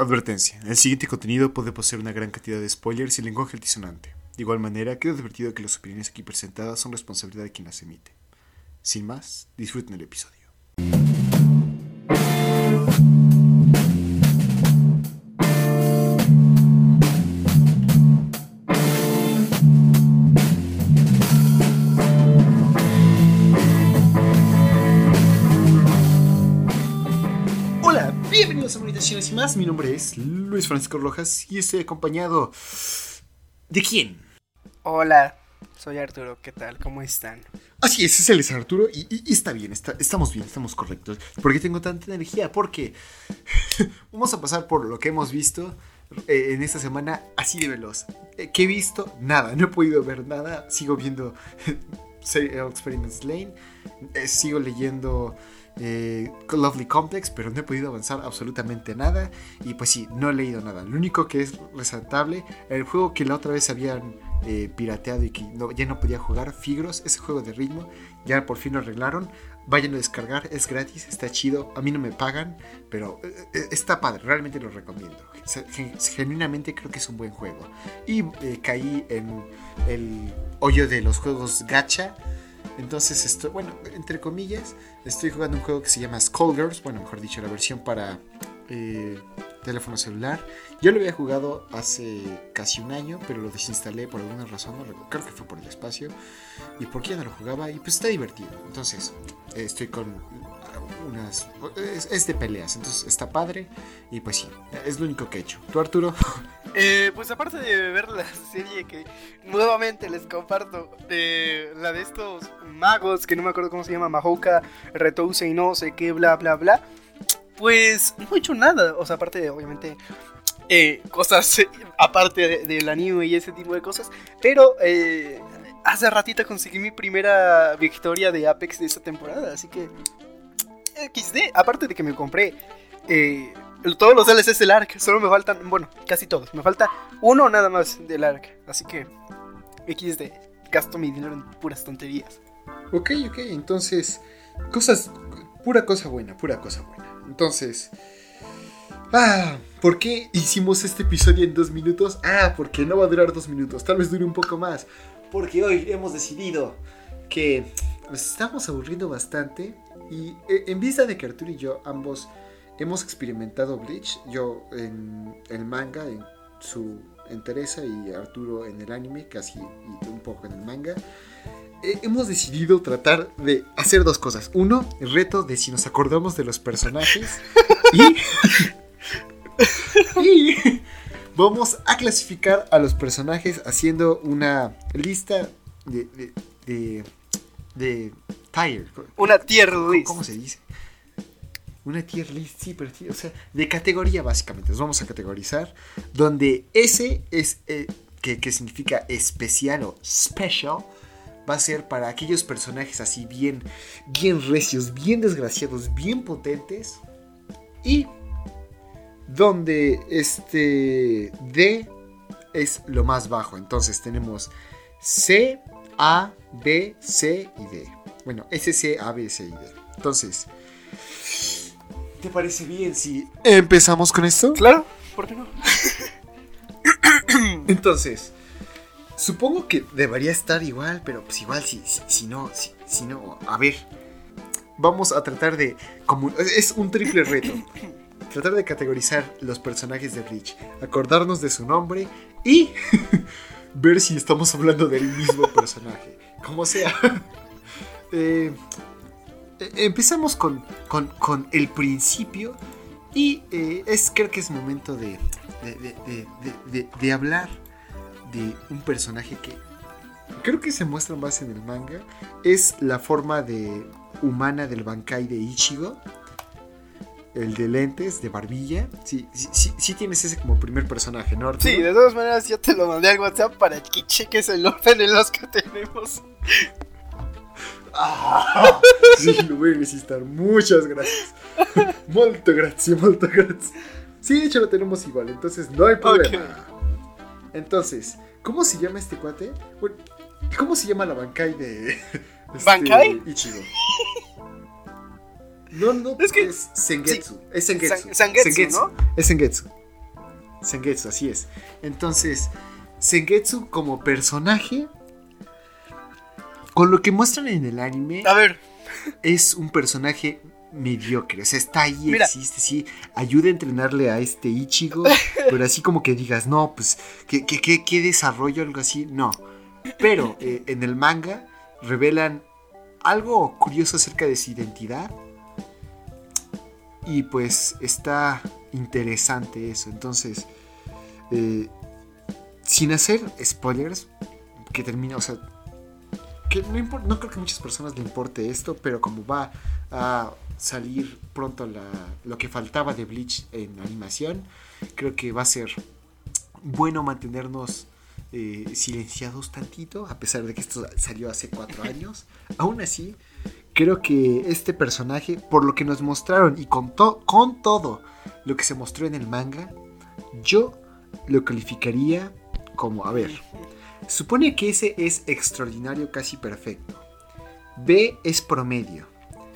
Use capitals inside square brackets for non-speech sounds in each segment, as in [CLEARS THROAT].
Advertencia. El siguiente contenido puede poseer una gran cantidad de spoilers y lenguaje altisonante. De igual manera, quedo advertido que las opiniones aquí presentadas son responsabilidad de quien las emite. Sin más, disfruten el episodio. Mi nombre es Luis Francisco Rojas y estoy acompañado. ¿De quién? Hola, soy Arturo, ¿qué tal? ¿Cómo están? Así es, es el es Arturo y, y- y está bien, está- estamos bien, estamos correctos. ¿Por qué tengo tanta energía? Porque [LAUGHS] vamos a pasar por lo que hemos visto eh, en esta semana así de veloz. Eh, ¿Qué he visto? Nada, no he podido ver nada. Sigo viendo [LAUGHS] Experiments Lane, eh, sigo leyendo eh, Lovely Complex, pero no he podido avanzar absolutamente nada. Y pues sí, no he leído nada. Lo único que es resaltable, el juego que la otra vez habían eh, pirateado y que no- ya no podía jugar, Figros, ese juego de ritmo, ya por fin lo arreglaron. Vayan a descargar, es gratis, está chido. A mí no me pagan, pero eh, está padre, realmente lo recomiendo. Genuinamente creo que es un buen juego. Y caí en el hoyo de los juegos gacha. Entonces, estoy, bueno, entre comillas, estoy jugando un juego que se llama Skullgirls. Bueno, mejor dicho, la versión para eh, teléfono celular. Yo lo había jugado hace casi un año, pero lo desinstalé por alguna razón. no creo que fue por el espacio. Y porque ya no lo jugaba. Y pues está divertido. Entonces, estoy con unas. Es, de peleas, entonces está padre. Y pues sí, es lo único que he hecho. ¿Tú, Arturo? [LAUGHS] Eh, pues aparte de ver la serie que nuevamente les comparto, de la de estos magos, que no me acuerdo cómo se llama, Mahouka, Retouse y no sé qué, bla, bla, bla, pues no he hecho nada. O sea, aparte de, obviamente, eh, cosas [LAUGHS] aparte de- del anime y ese tipo de cosas, pero eh, hace ratito conseguí mi primera victoria de Apex de esta temporada, así que XD, aparte de que me compré eh, todos los DLCs del ARC, solo me faltan, bueno, casi todos, me falta uno nada más del ARC, así que XD, gasto mi dinero en puras tonterías. Ok, ok, entonces, cosas, pura cosa buena, pura cosa buena. Entonces, ah, ¿por qué hicimos este episodio en dos minutos? Ah, porque no va a durar dos minutos, tal vez dure un poco más. Porque hoy hemos decidido que nos estamos aburriendo bastante y eh, en vista de que Arturo y yo ambos hemos experimentado Bleach, yo en el manga, en su entereza y Arturo en el anime, casi y un poco en el manga eh, hemos decidido tratar de hacer dos cosas. Uno, el reto de si nos acordamos de los personajes. [LAUGHS] y, [LAUGHS] y vamos a clasificar a los personajes haciendo una lista de... de, de, de tier. Una tier ¿Cómo, list. cómo se dice? Una tier list, sí, pero sí, o sea, de categoría básicamente. Nos vamos a categorizar. Donde ese es, eh, que, que significa especial o special, va a ser para aquellos personajes así bien, bien recios, bien desgraciados, bien potentes. Y donde este D es lo más bajo. Entonces tenemos C, A, B, C y D. Bueno, S, C, A, B, C y D. Entonces, ¿te parece bien si empezamos con esto? Claro, ¿por qué no? [COUGHS] Entonces, supongo que debería estar igual, pero pues igual si, si, si no, si, si no, a ver, vamos a tratar de, como, es un triple reto, [COUGHS] tratar de categorizar los personajes de Bleach, acordarnos de su nombre y [LAUGHS] ver si estamos hablando del mismo personaje, como sea. [LAUGHS] Eh, eh, empezamos con, con, con el principio y eh, es, creo que es momento de, de, de- de- hablar de un personaje que creo que se muestra más en el manga. Es la forma de humana del Bankai de Ichigo. El de lentes, de barbilla. Sí, sí tienes ese como primer personaje, ¿no? Arturo? Sí, de todas maneras ya te lo mandé al WhatsApp para que cheques el orden en los que tenemos. Ah, [LAUGHS] sí, lo voy a necesitar. Muchas gracias. [LAUGHS] Molto grazie, molto grazie. Sí, de hecho lo tenemos igual, entonces no hay problema. Entonces, ¿cómo se llama este cuate? Bueno, ¿Cómo se llama la Bankai de [LAUGHS] este, ¿Bankai? Ichigo? No, no, Es que- es Sengetsu. Es Sengetsu. San- Sangetsu, ¿no? Es Sengetsu. Sengetsu, así es. Entonces, Sengetsu como personaje, con lo que muestran en el anime, A ver, es un personaje mediocre. O sea, está ahí, Mira. existe, sí. Ayuda a entrenarle a este Ichigo. [LAUGHS] pero así como que digas, no, pues, ¿qué, qué, qué- qué desarrollo? Algo así. No. Pero eh, en el manga revelan algo curioso acerca de su identidad. Y pues está interesante eso. Entonces, eh, sin hacer spoilers, que termina, o sea, que no, creo que a muchas personas le importe esto, pero como va a salir pronto lo que faltaba de Bleach en animación, creo que va a ser bueno mantenernos eh, silenciados tantito, a pesar de que esto salió hace cuatro años. [LAUGHS] Aún así, creo que este personaje, por lo que nos mostraron y con todo lo que se mostró en el manga, yo lo calificaría como, a ver, supone que ese es extraordinario, casi perfecto. B es promedio.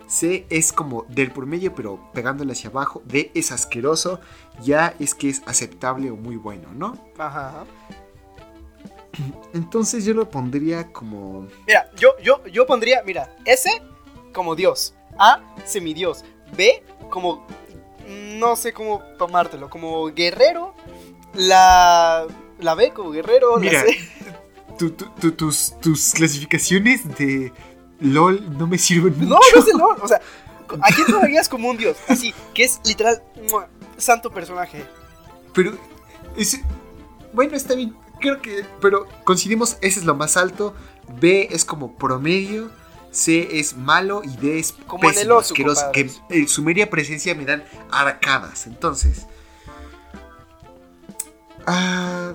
C es como del promedio pero pegándole hacia abajo. D es asqueroso. Ya es que es aceptable o muy bueno, ¿no? ajá. [CLEARS THROAT] Entonces yo lo pondría como... Mira, yo, yo, yo pondría, mira, S como Dios, A semidios, B como, no sé cómo tomártelo, como guerrero, la, la B como guerrero, Mira, la C. tu- tu- tu- tus, tus clasificaciones de LOL no me sirven mucho. No, no es el LOL, o sea, [LAUGHS] ¿a quién tomarías como un Dios? Así, que es literal, ¡mua! santo personaje. Pero. Bueno, está bien. Creo que... Pero coincidimos, ese es lo más alto. B es como promedio. C es malo y D es Como en el pésimo, oso, asqueroso, que en su media presencia me dan arcadas. Entonces... ah,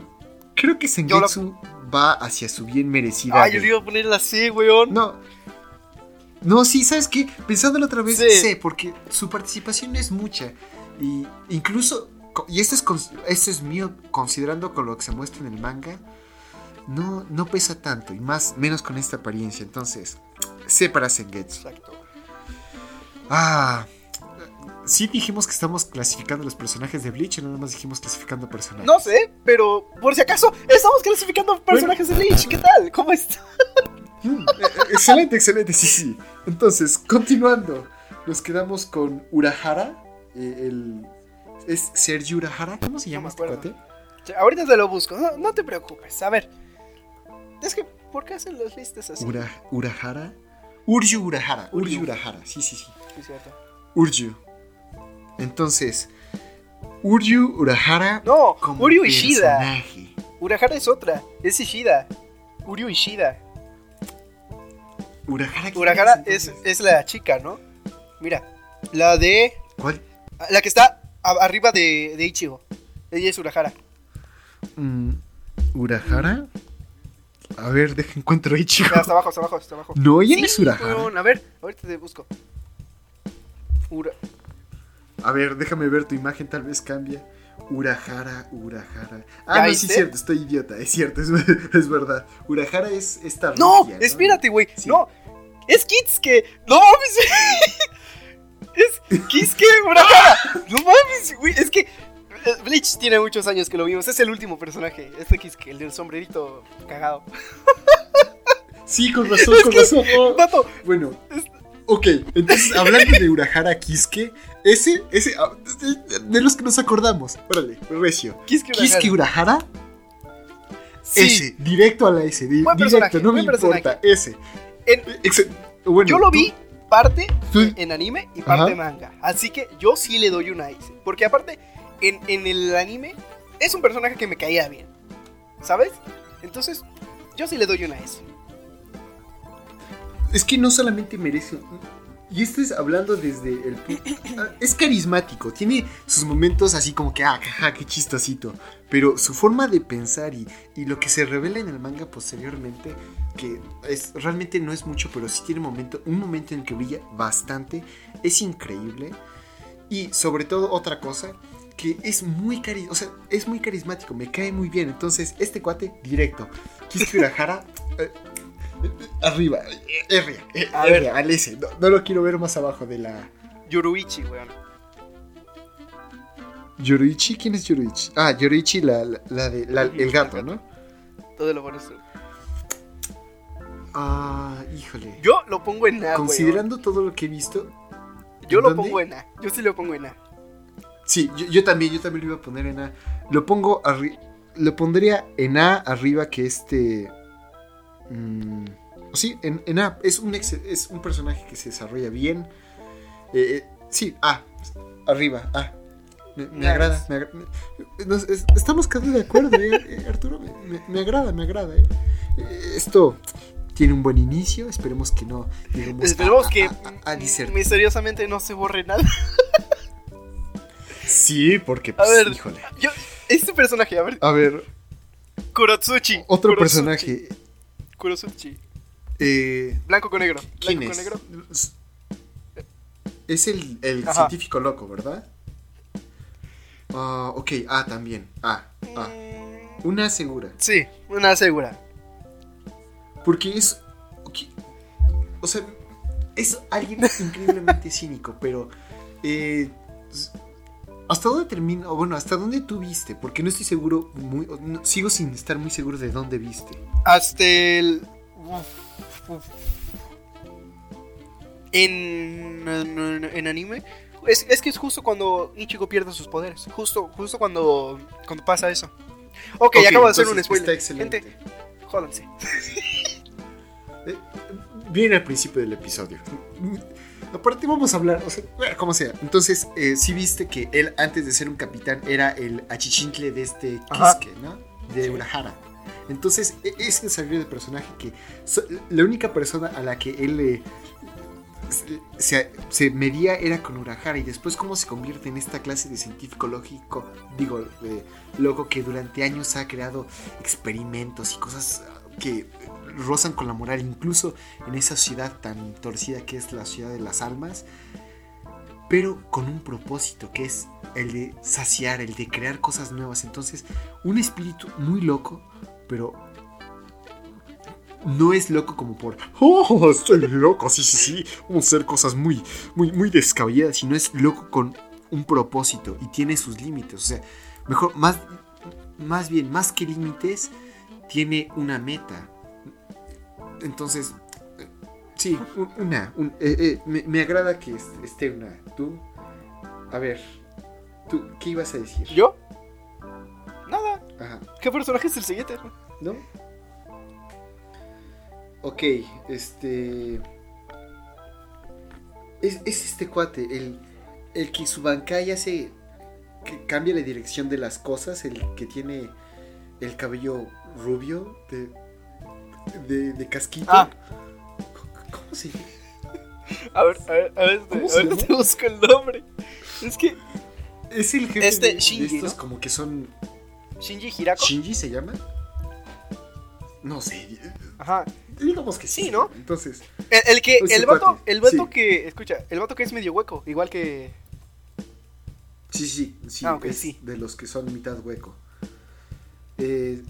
creo que Sengetsu va hacia su bien merecida. Ay, yo le iba a poner C, weón. No. No, sí, ¿sabes qué? Pensándolo otra vez, Sí. sé, porque su participación es mucha. Y incluso, y esto es, esto es mío, considerando con lo que se muestra en el manga, no, no pesa tanto, y más, menos con esta apariencia. Entonces, sé para Sengetsu. Exacto. Ah, sí dijimos que estamos clasificando los personajes de Bleach, o nada más dijimos clasificando personajes. No sé, pero por si acaso, estamos clasificando personajes de Bleach. ¿Qué tal? ¿Cómo está? Mm, eh, eh, excelente, excelente, sí, sí. Entonces, continuando, nos quedamos con Urahara. eh, el, ¿Es Sergio Urahara? ¿Cómo se No llama este cuate? Ahorita te lo busco, no, no te preocupes. A ver. Es que, ¿por qué hacen las listas así? Ura- Urahara. Uryu Urahara. Uryu. Urahara. Sí, sí, sí. Sí, cierto. Uryu. Entonces, Uryu Urahara. No, como Uryu Ishida. personaje. Urahara es otra, es Ishida. Uryu Ishida. Urahara. ¿quién Urahara es, es la chica, ¿no? Mira, la de. ¿Cuál? La que está a- arriba de, de Ichigo. Ella es Urahara. Mm, ¿Urahara? A ver, deja encuentro ahí, chico. Mira, hasta abajo, hasta abajo, hasta abajo. No, ella no Sí, es Urahara. weón, A ver, ahorita te busco. Ura- A ver, déjame ver tu imagen, tal vez cambia. Urahara, Urahara. ¿Ya Ah, no, sí, es cierto, estoy idiota, es cierto, es, [LAUGHS] es verdad. Urahara es esta. No, regia, espérate, güey. Sí. No, es Kitsuke. No mames. [LAUGHS] es Kitsuke Urahara. No mames, güey. Es que eh, Bleach tiene muchos años que lo vimos. Es el último personaje. Este Kitsuke, el del sombrerito cagado. Sí, con [LAUGHS] razón, con razón. Vato, Bueno, ok, entonces [LAUGHS] hablando de Urahara Kiske, ese, ese, ah, de- los que nos acordamos. Órale, recio. Kitsuke Urahara. Kiske Urahara, Sí. ese, directo a la S, di- directo, no me importa, ese. En- Ex- bueno, yo lo vi parte tú- en anime y parte Ajá. manga. Así que yo sí le doy una S. Porque aparte, en, en el anime es un personaje que me caía bien. ¿Sabes? Entonces, yo sí le doy una S. Es que no solamente merece. Y esto es hablando desde el. ah, Es carismático, tiene sus momentos así como que, ah, jaja, qué chistosito. Pero su forma de pensar y, y lo que se revela en el manga posteriormente, que es, realmente no es mucho, pero sí tiene momento, un momento en el que brilla bastante, es increíble. Y sobre todo, otra cosa, que es muy, cari o sea, es muy carismático, me cae muy bien. Entonces, este cuate, directo. Kisuke Urahara, eh, Arriba, R, eh, A R, ver. al S. No, no lo quiero ver más abajo de la. Yoruichi, weón. Yorichi, ¿quién es Yorichi? Ah, Yorichi, la, la, la de, la- el gato, ¿no? Todo lo pones tú. Ah, híjole. Yo lo pongo en A, Considerando todo lo que he visto. Yo lo ¿dónde? pongo en A. Yo sí lo pongo en A. sí, yo, yo también, yo también lo iba a poner en A. Lo pongo lo pondría en A arriba que este. Mm, sí, en, en A. Es un, ex- es un personaje que se desarrolla bien. Eh, eh, sí, A. Arriba, A. Me, agrada, me agra- nos- es- estamos casi de acuerdo, eh, [LAUGHS] eh, Arturo. Me, agrada, me agrada. eh. Esto tiene un buen inicio. Esperemos que no a- Esperemos a- que a- a- a misteriosamente no se borre nada. Sí, porque, A pues, ver. híjole. Yo, este personaje, a ver, A ver, Kurotsuchi. otro personaje. Kurotsuchi. Eh, Blanco con negro. ¿Quién Blanco es? con negro. Es el, científico loco, ¿verdad? Ah, ok, ah, también. Ah, ah. Mm, Una segura. Sí, una segura. Porque es. O sea, es alguien [LAUGHS] increíblemente cínico, pero. eh, ¿Hasta dónde termina? O bueno, ¿hasta dónde tú viste? Porque no estoy seguro. Muy, no- sigo sin estar muy seguro de dónde viste. Hasta el. uf, uf. En, en, en anime. Es, es que es justo cuando Ichigo pierde sus poderes. Justo, justo cuando, cuando pasa eso. Ok, Ok, acabo de hacer un spoiler. Está excelente. Gente, jódanse. Eh, Viene al principio del episodio. Aparte vamos a hablar, o sea, como sea. Entonces, eh, sí viste que él antes de ser un capitán era el achichincle de este Ajá. Kisuke, ¿no? De Urahara. Entonces, e- ese desarrollo de personaje que so- la única persona a la que él eh, se, medía era con Urahara y después cómo se convierte en esta clase de científico lógico, digo, eh, loco que durante años ha creado experimentos y cosas que rozan con la moral, incluso en esa ciudad tan torcida que es la ciudad de las almas, pero con un propósito que es el de saciar, el de crear cosas nuevas. Entonces, un espíritu muy loco, pero no es loco como por, oh, estoy loco, sí, sí, sí, vamos a hacer cosas muy, muy, muy descabelladas, sino es loco con un propósito y tiene sus límites. O sea, mejor, más, más bien, más que límites, tiene una meta. Entonces, sí, un- una. un- eh, eh, me, me agrada que est- esté una. Tú, a ver, tú, ¿qué ibas a decir? ¿Yo? Nada. Ajá, ¿Qué personaje es el siguiente? ¿no? Ok, este. Es, es este cuate, el, el que su Bankai hace. que cambia la dirección de las cosas, el que tiene el cabello rubio de. de, de casquito. Ah. ¿Cómo se? A ver, a ver, a ver, ¿Cómo a ver [LAUGHS] te busco el nombre. Es que Es el jefe Este de, de Shinji, estos ¿no? como que son. Shinji Hirako. ¿Shinji se llama? No sé. Ajá. Digamos que sí. Sí, ¿no? Entonces. El, el que, Ese el vato, cuate, el vato sí. que, escucha, el vato que es medio hueco, igual que. Sí, sí, sí. Ah, es sí. De los que son mitad hueco. Eh,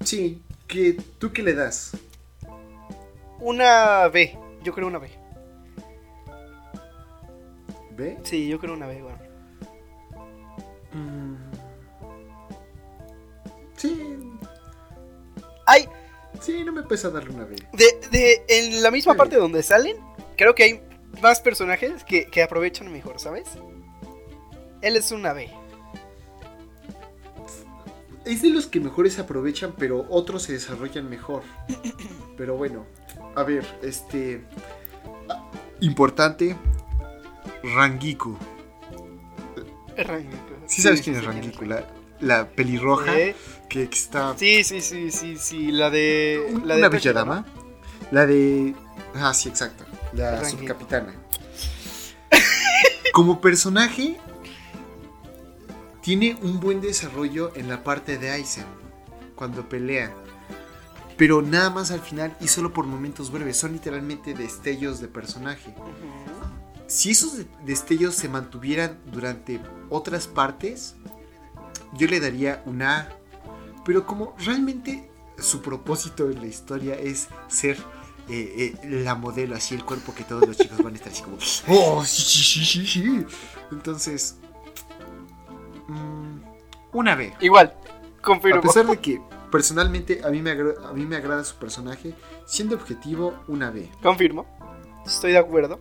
sí, que ¿tú qué le das? Una B. Yo creo una B. ¿Ve? Sí, yo creo una B, bueno. Mm. Sí, Hay, sí, no me pesa darle una B. de, de, en la misma Sí. parte donde salen, creo que hay más personajes que, que aprovechan mejor, ¿sabes? Él es una B. Es de los que mejores aprovechan, pero otros se desarrollan mejor. [CLEARS THROAT] Pero bueno, a ver, este. Importante. Rangiku. Rangiku. ¿Sí sabes quién sí, es Rangiku? La, la pelirroja que, está. Sí, sí, sí, sí, sí, la de... La de una villadama. La de. Ah, sí, exacto. La Rangiku. subcapitana. Como personaje, tiene un buen desarrollo en la parte de Aizen. Cuando pelea. Pero nada más al final y solo por momentos breves. Son literalmente destellos de personaje. Si esos de- destellos se mantuvieran durante otras partes, yo le daría una A. Pero como realmente su propósito en la historia es ser eh, eh, la modelo, así el cuerpo que todos los chicos van a estar así como, oh, sí, sí, sí, sí, sí. Entonces, mm, una B. Igual, confirmo. A pesar de que personalmente a mí, me a mí me agrada su personaje, siendo objetivo, una B. Confirmo. Estoy de acuerdo.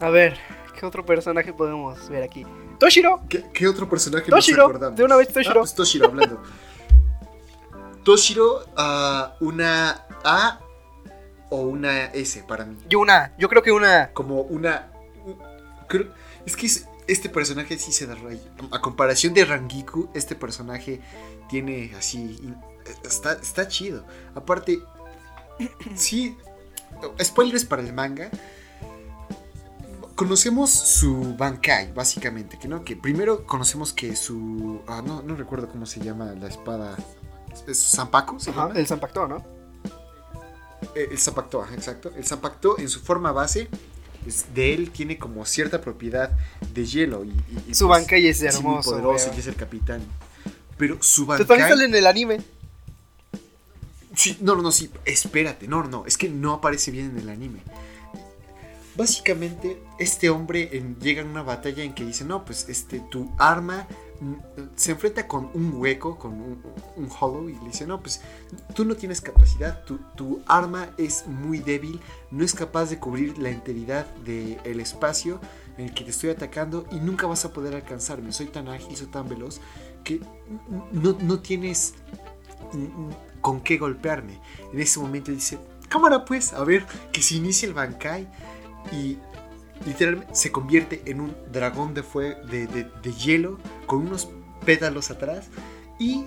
A ver, ¿qué otro personaje podemos ver aquí? Toshiro. ¿Qué, qué otro personaje Toshiro, nos acordamos? de una vez Toshiro. Ah, pues Toshiro hablando. Toshiro, ah, una A o una S para mí. Yo una, yo creo que una. Como una... creo- es que es- este personaje sí se da raya. A comparación de Rangiku, este personaje tiene así... Está, está chido. Aparte, [COUGHS] sí... Spoilers para el manga. Conocemos su Bankai, básicamente. Que, ¿no? que primero conocemos que su... Ah, no, no recuerdo cómo se llama la espada. ¿Es Zanpaku? ¿se Ajá, llama? el Zanpakuto, ¿no? Eh, El Zanpakuto, ajá, exacto. El Zanpakuto en su forma base de él tiene como cierta propiedad de hielo. Y, y- y, Su pues, Bankai es es muy hermoso. poderoso y es el capitán. Pero su Pero también Bankai... sale en el anime. Sí, no, no, no, sí, espérate, no, no, es que no aparece bien en el anime. Básicamente, este hombre en- llega en una batalla en que dice, no, pues este, tu arma se enfrenta con un hueco, con un, hollow, y le dice, no, pues tú no tienes capacidad, tu, tu arma es muy débil, no es capaz de cubrir la enteridad del espacio en el que te estoy atacando y nunca vas a poder alcanzarme. Soy tan ágil, soy tan veloz que no, no tienes con qué golpearme. En ese momento dice, cámara pues, a ver, que se inicie el Bankai y literalmente se convierte en un dragón de, fue de, de- de hielo con unos pétalos atrás y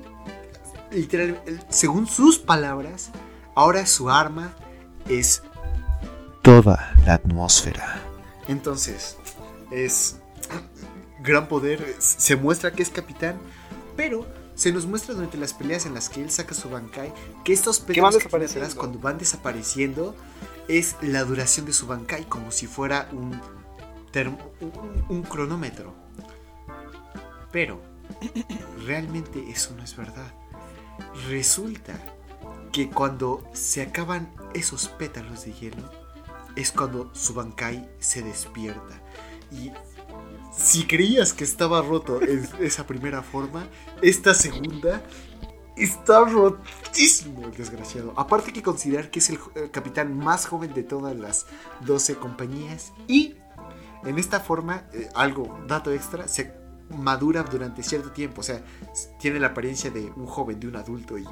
literalmente, según sus palabras, ahora su arma es toda la atmósfera. Entonces, es gran poder, se muestra que es capitán, pero se nos muestra durante las peleas en las que él saca su Bankai que estos van pétalos que tiene desapareciendo. atrás, cuando van desapareciendo es la duración de su Bankai como si fuera un, un cronómetro. Pero [CLEARS THROAT] realmente eso no es verdad. Resulta que cuando se acaban esos pétalos de hielo es cuando su Bankai se despierta. Y si creías que estaba roto en esa primera forma, esta segunda está rotísimo el desgraciado. Aparte que considerar que es el, el capitán más joven de todas las 12 compañías y en esta forma, eh, algo, dato extra, se madura durante cierto tiempo, o sea, tiene la apariencia de un joven, de un adulto y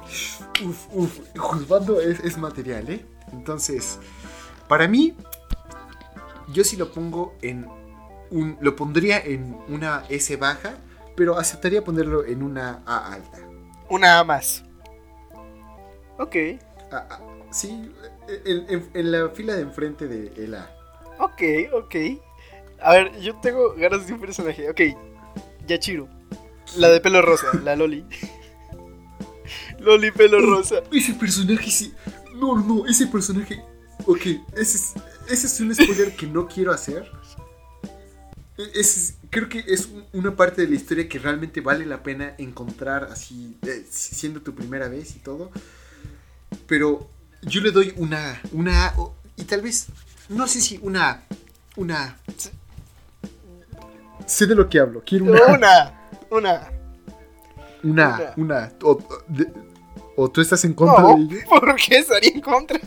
uf, uf, juzgando es, material, ¿eh? Entonces, para mí, yo sí lo pongo en lo pondría en una S baja, pero aceptaría ponerlo en una A alta. Una A más. Ok, Ah, ah, sí, en, en- en la fila de enfrente de el A. ok, ok. A ver, yo tengo ganas de un personaje. Ok, Yachiro. La de pelo rosa, la Loli. [LAUGHS] Loli pelo rosa. Ese personaje sí. No, no, ese personaje. Ok, ese es, ese es un spoiler que no quiero hacer. Es- creo que es un- una parte de la historia que realmente vale la pena encontrar así, eh, siendo tu primera vez y todo. Pero yo le doy una, una y tal vez, no sé si una una. Sé de lo que hablo, quiero una. Una, una. Una, Una. una. O, o- de- o tú estás en contra No, de ello. ¿por qué estaría en contra?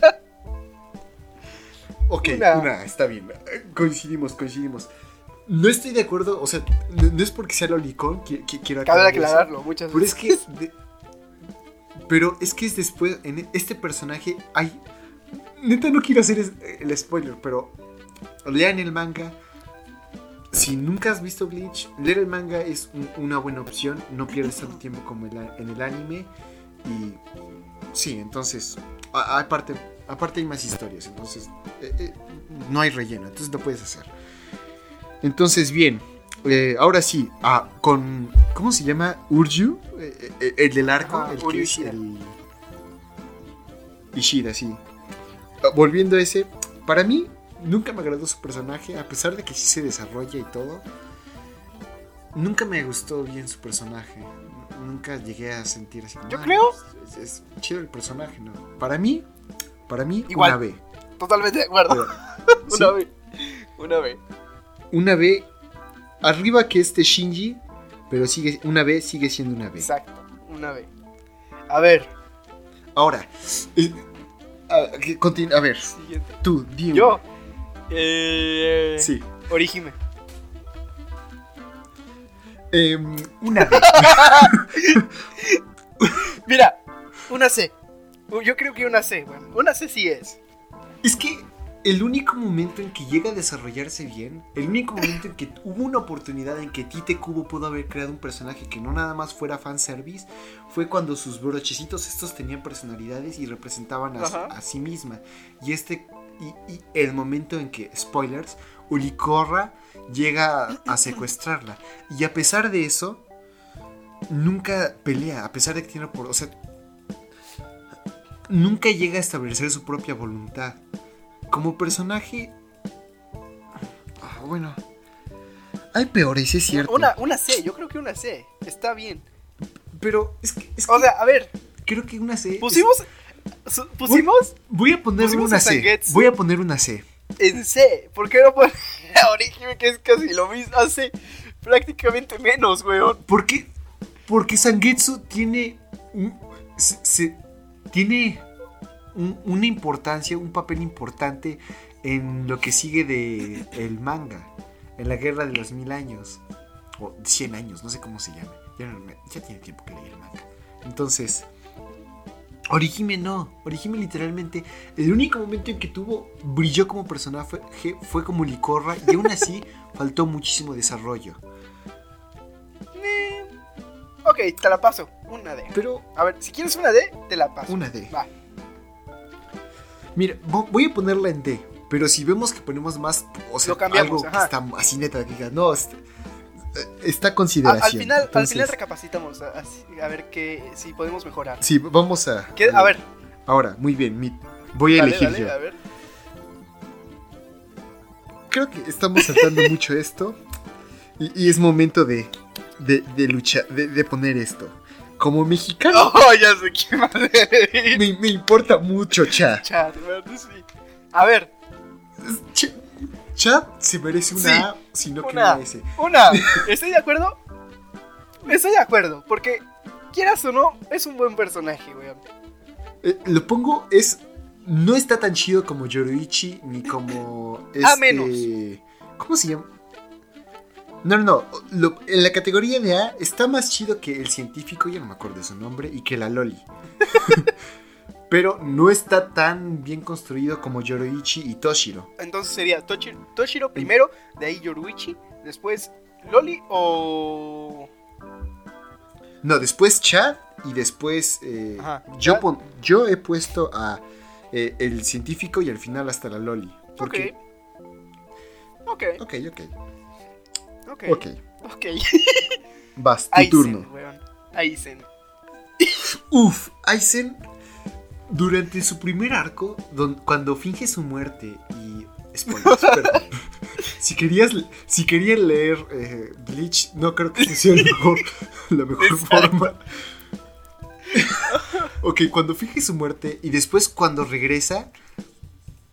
Ok, Una. una. está bien. Coincidimos, coincidimos. No estoy de acuerdo, o sea, no, no es porque sea lolicón, que, que quiero Cabe aclarar eso, aclararlo muchas Pero es veces. que. de- pero es que es después. En este personaje hay. Neta, no quiero hacer es- el spoiler, pero. Lean el manga. Si nunca has visto Bleach, leer el manga es un- una buena opción. No pierdes tanto tiempo como el en el anime. Y. Sí, entonces. a- Aparte, aparte hay más historias. Entonces. eh, eh, no hay relleno. Entonces lo puedes hacer. Entonces, bien. eh, ahora sí, ah, con. ¿Cómo se llama? Urju, eh, eh, el del arco, Ajá, el Uryu que es Ishida. el. Ishida, sí. Ah, Volviendo a ese, para mí nunca me agradó su personaje, a pesar de que sí se desarrolla y todo. Nunca me gustó bien su personaje. Nunca llegué a sentir así. como, Yo "Ah, creo- Es, es chido el personaje, ¿no? Para mí, para mí, Igual. una B. Totalmente de acuerdo. Pero- Una sí. [LAUGHS] vez. Una vez. Una B arriba que este Shinji, pero sigue, una B sigue siendo una B. Exacto, una B. A ver. Ahora, eh, a, ver, Siguiente. tú, di Yo. Eh, Sí. Orihime. Em, una B. [LAUGHS] Mira, una C. Yo creo que una C, bueno. Una C sí es. Es que el único momento en que llega a desarrollarse bien, el único momento en que hubo una oportunidad en que Tite Kubo pudo haber creado un personaje que no nada más fuera fanservice, fue cuando sus brochecitos estos tenían personalidades y representaban a, a sí misma. Y este y, y el momento en que, spoilers, Ulicorra llega a, a secuestrarla. Y a pesar de eso, nunca pelea, a pesar de que tiene por... O sea, nunca llega a establecer su propia voluntad. Como personaje... Ah, bueno. Hay peores, es cierto. Una, una C, yo creo que una C. Está bien. Pero es que, es O que sea, a ver, creo que una C... pusimos. Pusimos Voy a poner una C. Voy a poner una C. en C. ¿Por qué no poner Orihime que es casi lo mismo? Hace prácticamente menos, weón. ¿Por qué? Porque Sangetsu tiene se- tiene un- una importancia, un papel importante en lo que sigue de el manga, en la guerra de los mil años o 100 años, no sé cómo se llama. Ya, no me- ya tiene tiempo que leí el manga. Entonces, Orihime no. Orihime literalmente, el único momento en que tuvo brilló como personaje fue, fue como Licorra y aún así [LAUGHS] faltó muchísimo desarrollo. Eh, Ok, te la paso. Una D. Pero A ver, si quieres una D, te la paso. Una D. Va. Mira, vo- voy a ponerla en D. Pero si vemos que ponemos más, o sea, algo que ajá. está así neta, que diga, no, está, eh, está A- consideración. al, final, al final recapacitamos a, ver qué, si podemos mejorar. Sí, vamos a. ¿Qué? A ver, Ahora, muy bien, mi- voy a dale, elegir dale, yo. a ver. Creo que estamos saltando [LAUGHS] mucho esto. Y, y es momento de, de, de luchar, de, de poner esto. Como mexicano, [LAUGHS] Oh, ya sé qué elegir. me, me importa mucho Cha. Chat, ¿verdad? Sí. A ver, Cha, Cha se merece una Sí, A, sino que una. una S. una. ¿Estoy de acuerdo? Estoy de acuerdo, porque quieras o no, es un buen personaje, weón. Eh, lo pongo, es. No está tan chido como Yoruichi ni como. Este, A menos. ¿Cómo se llama? No, no, no. lo- en la categoría de A está más chido que el científico, ya no me acuerdo de su nombre, y que la Loli. [LAUGHS] Pero no está tan bien construido como Yoruichi y Toshiro. Entonces sería Toshi- Toshiro primero, de ahí Yoruichi, después Loli o. No, después Chad y después. eh, Ajá, yo, Chad. pon- yo he puesto a eh, el científico y al final hasta la Loli. Porque. Ok. Ok. Ok, ok. Ok. Ok. Ok. [LAUGHS] Vas, tu Aizen, turno. weón. Aizen. Uf, Aizen, durante su primer arco, don- cuando finge su muerte y... Spoilers, [LAUGHS] perdón. Si querías, si querían leer eh, Bleach, no creo que sea la mejor, [LAUGHS] la mejor Exacto. forma. ok, cuando finge su muerte y después cuando regresa,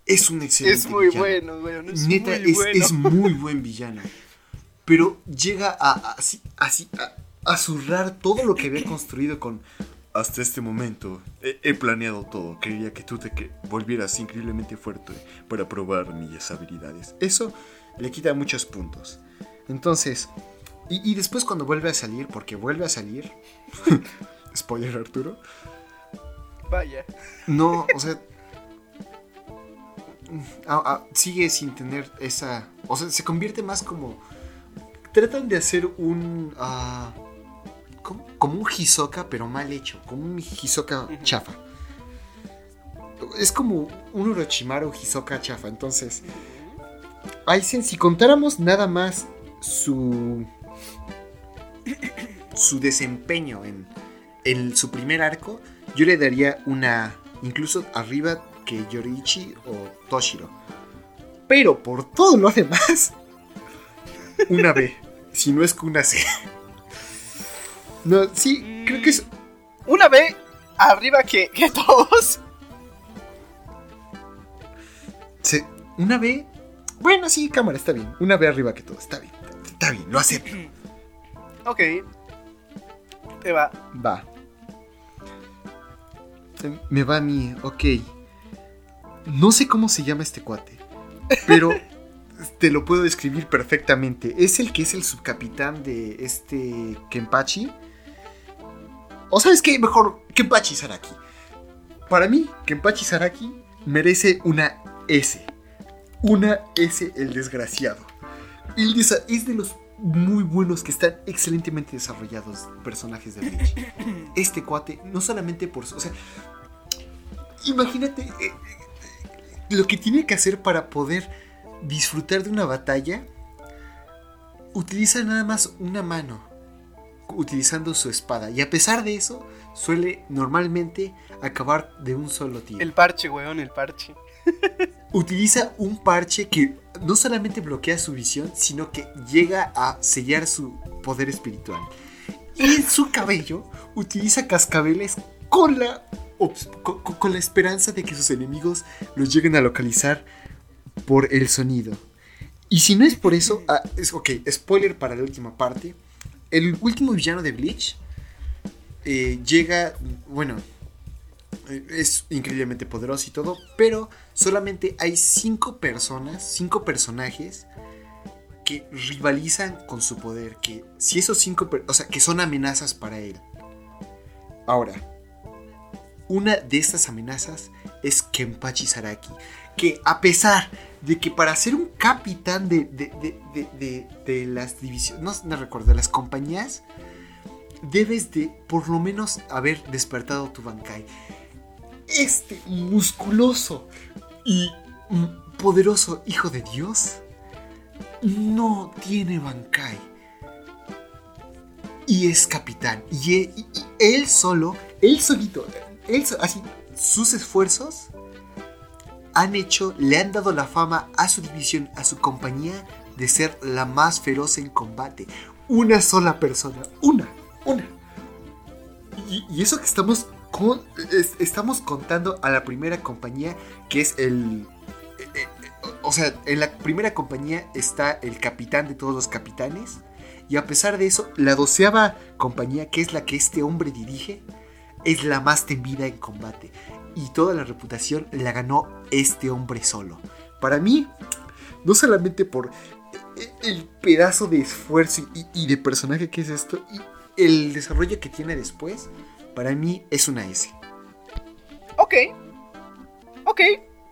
es un excelente Es muy villano. bueno. Es Neta, muy es, bueno. es muy buen villano. Pero llega a, así, así, a, a zurrar todo lo que había construido con... Hasta este momento he, he planeado todo. Quería que tú te que volvieras increíblemente fuerte para probar mis habilidades. Eso le quita muchos puntos. Entonces, y, y después cuando vuelve a salir, porque vuelve a salir... [LAUGHS] Spoiler Arturo. Vaya. No, o [LAUGHS] sea. ah, sigue sin tener esa. O sea, se convierte más como. Tratan de hacer un. ah. Como un Hisoka, pero mal hecho. Como un Hisoka chafa. Es como un Orochimaru Hisoka chafa. Entonces, Aizen, si contáramos nada más su. su desempeño en, en su primer arco, yo le daría una. incluso arriba que Yoriichi o Toshiro. Pero por todo lo demás, una B. Si no es que una C. No, sí, creo que es. Una B arriba que, que todos. se- una B. Bueno, sí, cámara, está bien. Una B arriba que todo, está bien. Está bien, lo acepto. Ok. Te va. Va. Me va a mí, ok. No sé cómo se llama este cuate, pero te lo puedo describir perfectamente. Es el que es el subcapitán de este Kenpachi. O sabes qué, mejor Kenpachi Saraki. Para mí, Kenpachi Saraki merece una S. Una S el desgraciado. El es de los muy buenos que están excelentemente desarrollados personajes de Bleach. [COUGHS] Este cuate, no solamente por su... O sea, imagínate eh, eh, lo que tiene que hacer para poder disfrutar de una batalla. Utiliza nada más una mano, utilizando su espada. Y a pesar de eso, suele normalmente acabar de un solo tiro. El parche, weón, el parche. [LAUGHS] Utiliza un parche que no solamente bloquea su visión, sino que llega a sellar su poder espiritual. Y en su cabello utiliza cascabeles con la, con, la esperanza de que sus enemigos los lleguen a localizar por el sonido. Y si no es por eso, [LAUGHS] ah, es, ok, spoiler para la última parte. El último villano de Bleach eh, llega, bueno, es increíblemente poderoso y todo, pero solamente hay cinco personas, cinco personajes que rivalizan con su poder, que si esos cinco, o sea, que son amenazas para él. Ahora, una de estas amenazas es Kenpachi Saraki, que a pesar de que para ser un capitán de, de, las divisiones, no, recuerdo, de las compañías, debes de por lo menos haber despertado tu Bankai este musculoso y poderoso hijo de Dios no tiene Bankai. Y es capitán. Y él, solo, él solito, él, así, sus esfuerzos han hecho, le han dado la fama a su división, a su compañía, de ser la más feroz en combate. Una sola persona, una, una. Y, eso que estamos estamos contando a la primera compañía que es el... Eh, eh, o sea, en la primera compañía está el capitán de todos los capitanes. Y a pesar de eso, la doceava compañía, que es la que este hombre dirige, es la más temida en combate. Y toda la reputación la ganó este hombre solo. Para mí, no solamente por el pedazo de esfuerzo y, y de personaje que es esto, y el desarrollo que tiene después, para mí es una S. Ok. Ok.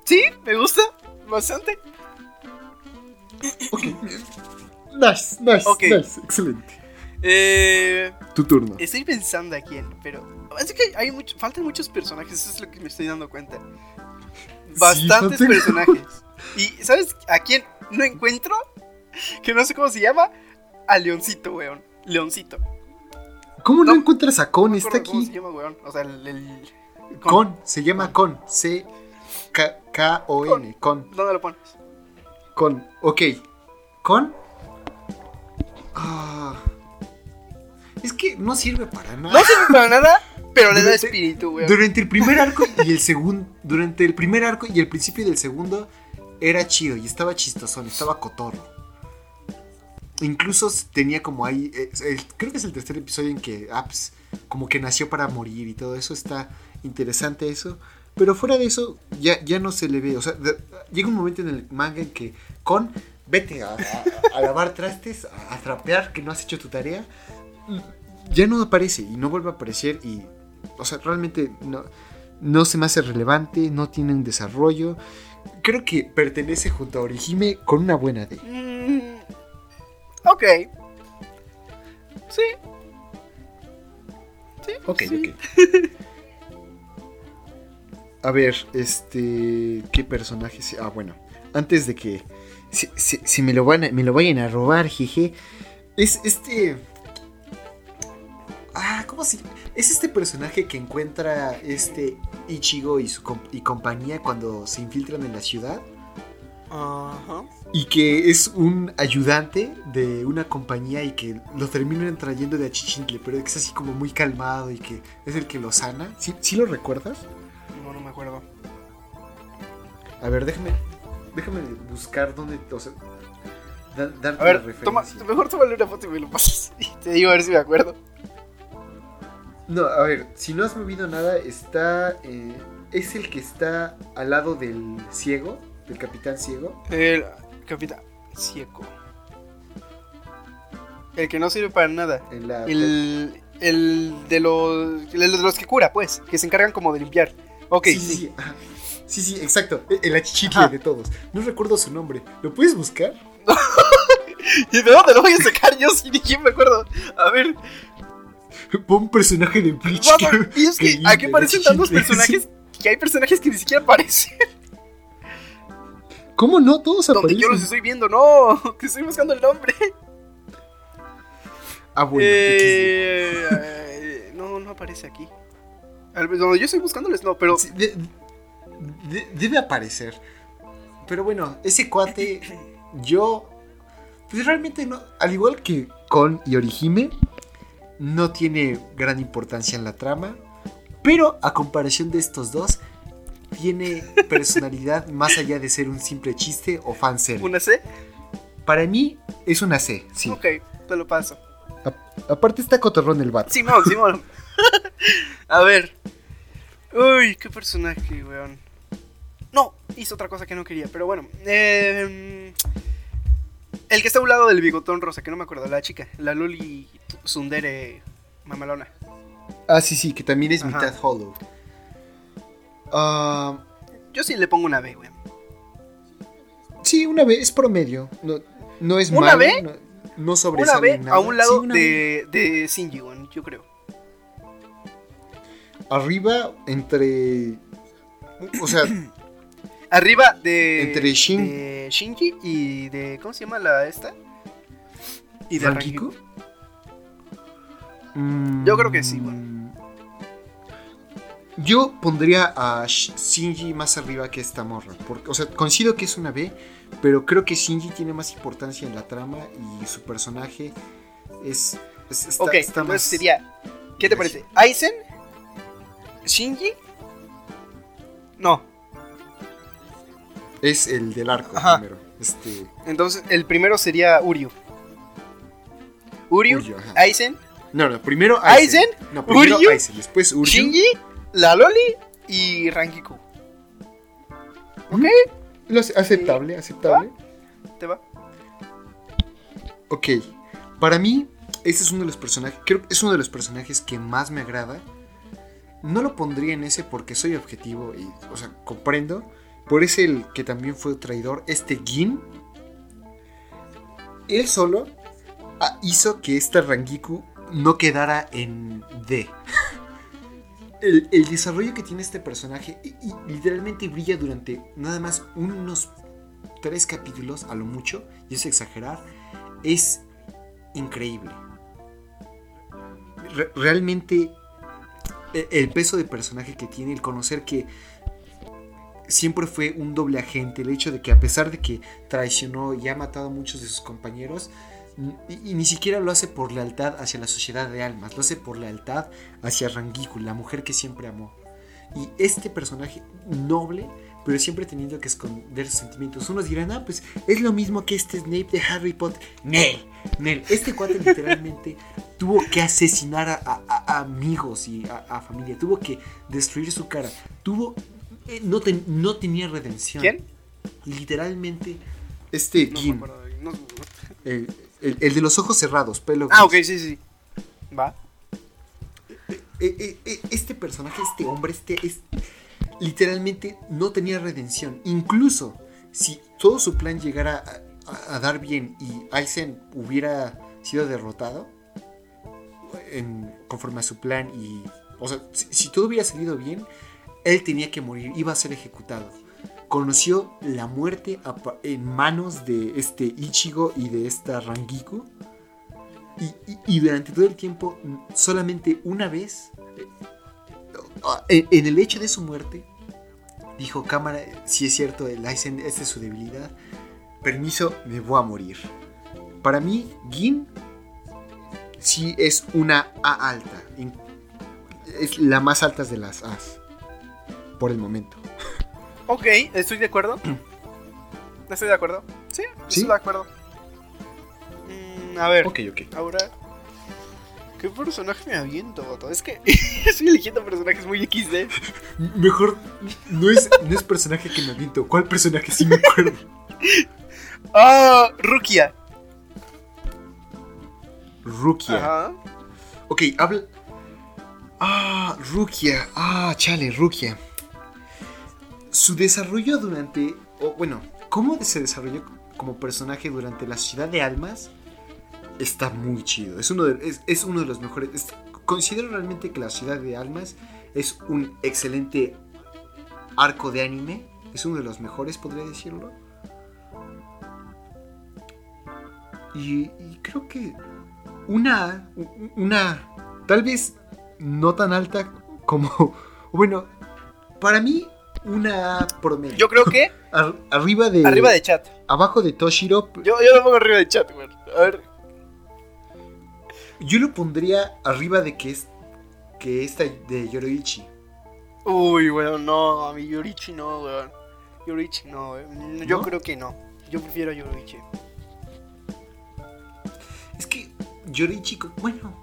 Sí, me gusta. Bastante. Ok. [LAUGHS] Nice, nice, nice. Excelente. Eh, tu turno. Estoy pensando a quién, pero. Así que hay mucho, faltan muchos personajes, eso es lo que me estoy dando cuenta. Bastantes personajes. [LAUGHS] ¿Y sabes a quién no encuentro? [LAUGHS] Que no sé cómo se llama. A Leoncito, weón. Leoncito. ¿Cómo no, encuentras a Con? Está aquí. ¿Cómo se llama, weón? O sea, el. Con. se llama Con. C-K-O-N. Con. ¿Dónde lo pones? Con. Ok. Con. Ah. Es que no sirve para nada. No sirve para nada, pero le da espíritu, weón. Durante el primer arco y el segundo. Durante el primer arco y el principio del segundo. Era chido y estaba chistosón, estaba cotorro. Incluso tenía como ahí, eh, creo que es el tercer episodio en que Apps como que nació para morir y todo eso está interesante eso. Pero fuera de eso, ya, ya no se le ve. O sea, llega un momento en el manga en que con vete a, lavar trastes, a, trapear que no has hecho tu tarea, ya no aparece y no vuelve a aparecer y, o sea, realmente no, no se me hace relevante, no tiene un desarrollo. Creo que pertenece junto a Orihime con una buena D. Mm, Ok. Sí. Sí. Ok, ok. A ver, este. ¿Qué personaje? Ah, bueno. Antes de que. Si, me, lo van me lo vayan a robar, jeje. Es este. Ah, ¿cómo se Es este personaje que encuentra este Ichigo y su y compañía cuando se infiltran en la ciudad. Ajá y que es un ayudante de una compañía y que lo terminan trayendo de Achichintle, pero es así como muy calmado y que es el que lo sana. ¿Sí, lo recuerdas? No, no me acuerdo. A ver, déjame, déjame buscar dónde... da- darte A ver, la toma, mejor tómale una foto y me lo pasas. [LAUGHS] Y te digo a ver si me acuerdo. No, a ver, si no has movido nada, está. eh, es el que está al lado del ciego, del capitán ciego. El capitán Cieco. El que no sirve para nada. En la, El, el de los el de los que cura, pues, que se encargan como de limpiar. Ok, sí, sí. sí, sí, sí, sí, exacto. El- achichitle Ajá. de todos. No recuerdo su nombre. ¿Lo puedes buscar? [LAUGHS] ¿Y de dónde lo voy a sacar yo si ni quién me acuerdo? A ver, Pon un personaje de Bleach. vamos, y es que limpia aquí aparecen tantos personajes que hay personajes que ni siquiera aparecen. ¿Cómo no? Todos Donde aparecen. yo los estoy viendo, no, que estoy buscando el nombre. Ah, bueno. Eh, eh, no, no aparece aquí. Donde yo estoy buscándoles, no, pero. XD. Sí, de- de- debe aparecer. Pero bueno, ese cuate, yo. Pues realmente no. Al igual que Kon y Orihime, no tiene gran importancia en la trama. Pero a comparación de estos dos, tiene personalidad [LAUGHS] más allá de ser un simple chiste o fanservice. ¿Una C? Para mí es una C, sí. Ok, te lo paso. A- aparte está cotorrón el vato. Simón, Simón. [LAUGHS] A ver. Uy, qué personaje, weón. No, hizo otra cosa que no quería, pero bueno. Eh, el que está a un lado del bigotón rosa, que no me acuerdo, la chica. La Loli Sundere Mamalona. Ah, sí, sí, que también es Ajá. mitad hollow. Ah, Yo sí le pongo una B, weón. sí, una B, es promedio. No, no es ¿Una malo, B? No, no Una sobresale B en nada. a un lado Sí, una B. de, de Shinji, yo creo. Arriba, entre. O sea, [CLEARS THROAT] Arriba de. Entre Shin- de Shinji y de. ¿Cómo se llama la esta? Y de ¿Rankiku? Rankiku. Mm, Yo creo que sí, bueno. Yo pondría a Sh- Shinji más arriba que esta morra. Porque, o sea, coincido que es una B, pero creo que Shinji tiene más importancia en la trama y su personaje es. es- está, ok, está entonces más- sería. ¿Qué te parece? ¿Aizen? ¿Shinji? No. Es el del arco Ajá. primero. Este. Entonces el primero sería Uryu. Uryu, Uryu. Aizen, No, no, primero ¿Aizen? No, primero ¿Uryu? Aizen, después Uryu. Shinji, la Loli y Rankiku. ¿Ok? Lo hace- aceptable, aceptable. ¿Te va? Ok. Para mí, este es uno de los personajes. Creo que es uno de los personajes que más me agrada. No lo pondría en ese porque soy objetivo y, o sea, comprendo. Por ese el que también fue traidor, este Gin. Él solo ah, hizo que esta Rangiku no quedara en D. El, el desarrollo que tiene este personaje y, literalmente brilla durante nada más unos tres capítulos a lo mucho, y es exagerar, es increíble. Re- realmente e- el peso de personaje que tiene, el conocer que siempre fue un doble agente, el hecho de que a pesar de que traicionó y ha matado a muchos de sus compañeros, y, y ni siquiera lo hace por lealtad hacia la sociedad de almas, lo hace por lealtad hacia Rangiku, la mujer que siempre amó. Y este personaje noble, pero siempre teniendo que esconder sus sentimientos. Unos dirán, ah, pues es lo mismo que este Snape de Harry Potter. Nel, Nel, este cuate literalmente [LAUGHS] tuvo que asesinar a, a- a amigos y a, a familia, tuvo que destruir su cara, tuvo, eh, no, ten- no tenía redención. ¿Quién? Literalmente, este No me Gin, acuerdo. no- el, el- el de los ojos cerrados, pelo Ah, ok, sí, sí. Va. Eh, eh, eh, este personaje, este hombre, este es literalmente no tenía redención. Incluso si todo su plan llegara a, a- a dar bien y Aizen hubiera sido derrotado en- conforme a su plan y, o sea, si, si todo hubiera salido bien, él tenía que morir, iba a ser ejecutado. Conoció la muerte en manos de este Ichigo y de esta Rangiku. Y, durante todo el tiempo, solamente una vez, eh, en, en el hecho de su muerte, dijo, cámara, si es cierto, el Aizen, esta es su debilidad, permiso, me voy a morir. Para mí, Gin sí es una A alta. Es la más alta de las As. Por el momento. Ok, estoy de acuerdo. [CLEARS THROAT] Estoy de acuerdo. Sí, ¿Sí? estoy de acuerdo. a ver. Ok, ok. Ahora. ¿Qué personaje me aviento, Boto? Es que [LAUGHS] estoy eligiendo personajes muy XD. [LAUGHS] Mejor no es, no es personaje que me aviento. ¿Cuál personaje sí me acuerdo? [LAUGHS] Ah, Rukia. Rukia. Ajá. Ok, habla. Ah, Rukia. Ah, chale, Rukia. Su desarrollo durante. O bueno, cómo se desarrolló como personaje durante la ciudad de Almas está muy chido. Es uno de, es, es uno de los mejores. es- considero realmente que la ciudad de Almas es un excelente arco de anime. Es uno de los mejores, podría decirlo. Y, y creo que una, una, tal vez no tan alta como, [LAUGHS] bueno, para mí una promedio. Yo creo que [LAUGHS] Ar- arriba de, arriba de chat. abajo de Toshiro, Yo, yo lo pongo arriba de chat, güey. A ver. yo lo pondría arriba de que es que esta de Yoroichi. Uy, weón, no. A mi Yorichi no, weón. Yorichi no, weón. Yo ¿No? creo que no. Yo prefiero a Yorichi. Es que Yoroichi, co- bueno,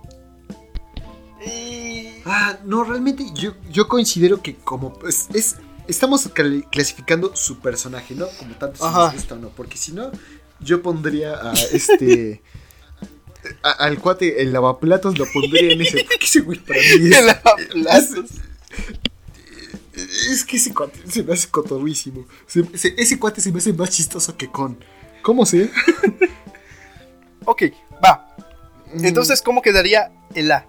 ah, no, realmente yo, yo considero que como pues, es, estamos clasificando su personaje, ¿no? Como tanto si Ajá. nos gusta o no, porque si no, yo pondría a este... a- al cuate, el lavaplatos lo pondría en ese. Porque ese güey para mí es, El lavaplatos. Es que ese cuate se me hace cotorrísimo. Se- se- ese cuate se me hace más chistoso que con. ¿Cómo sé? Ok, va. Entonces, ¿cómo quedaría el A?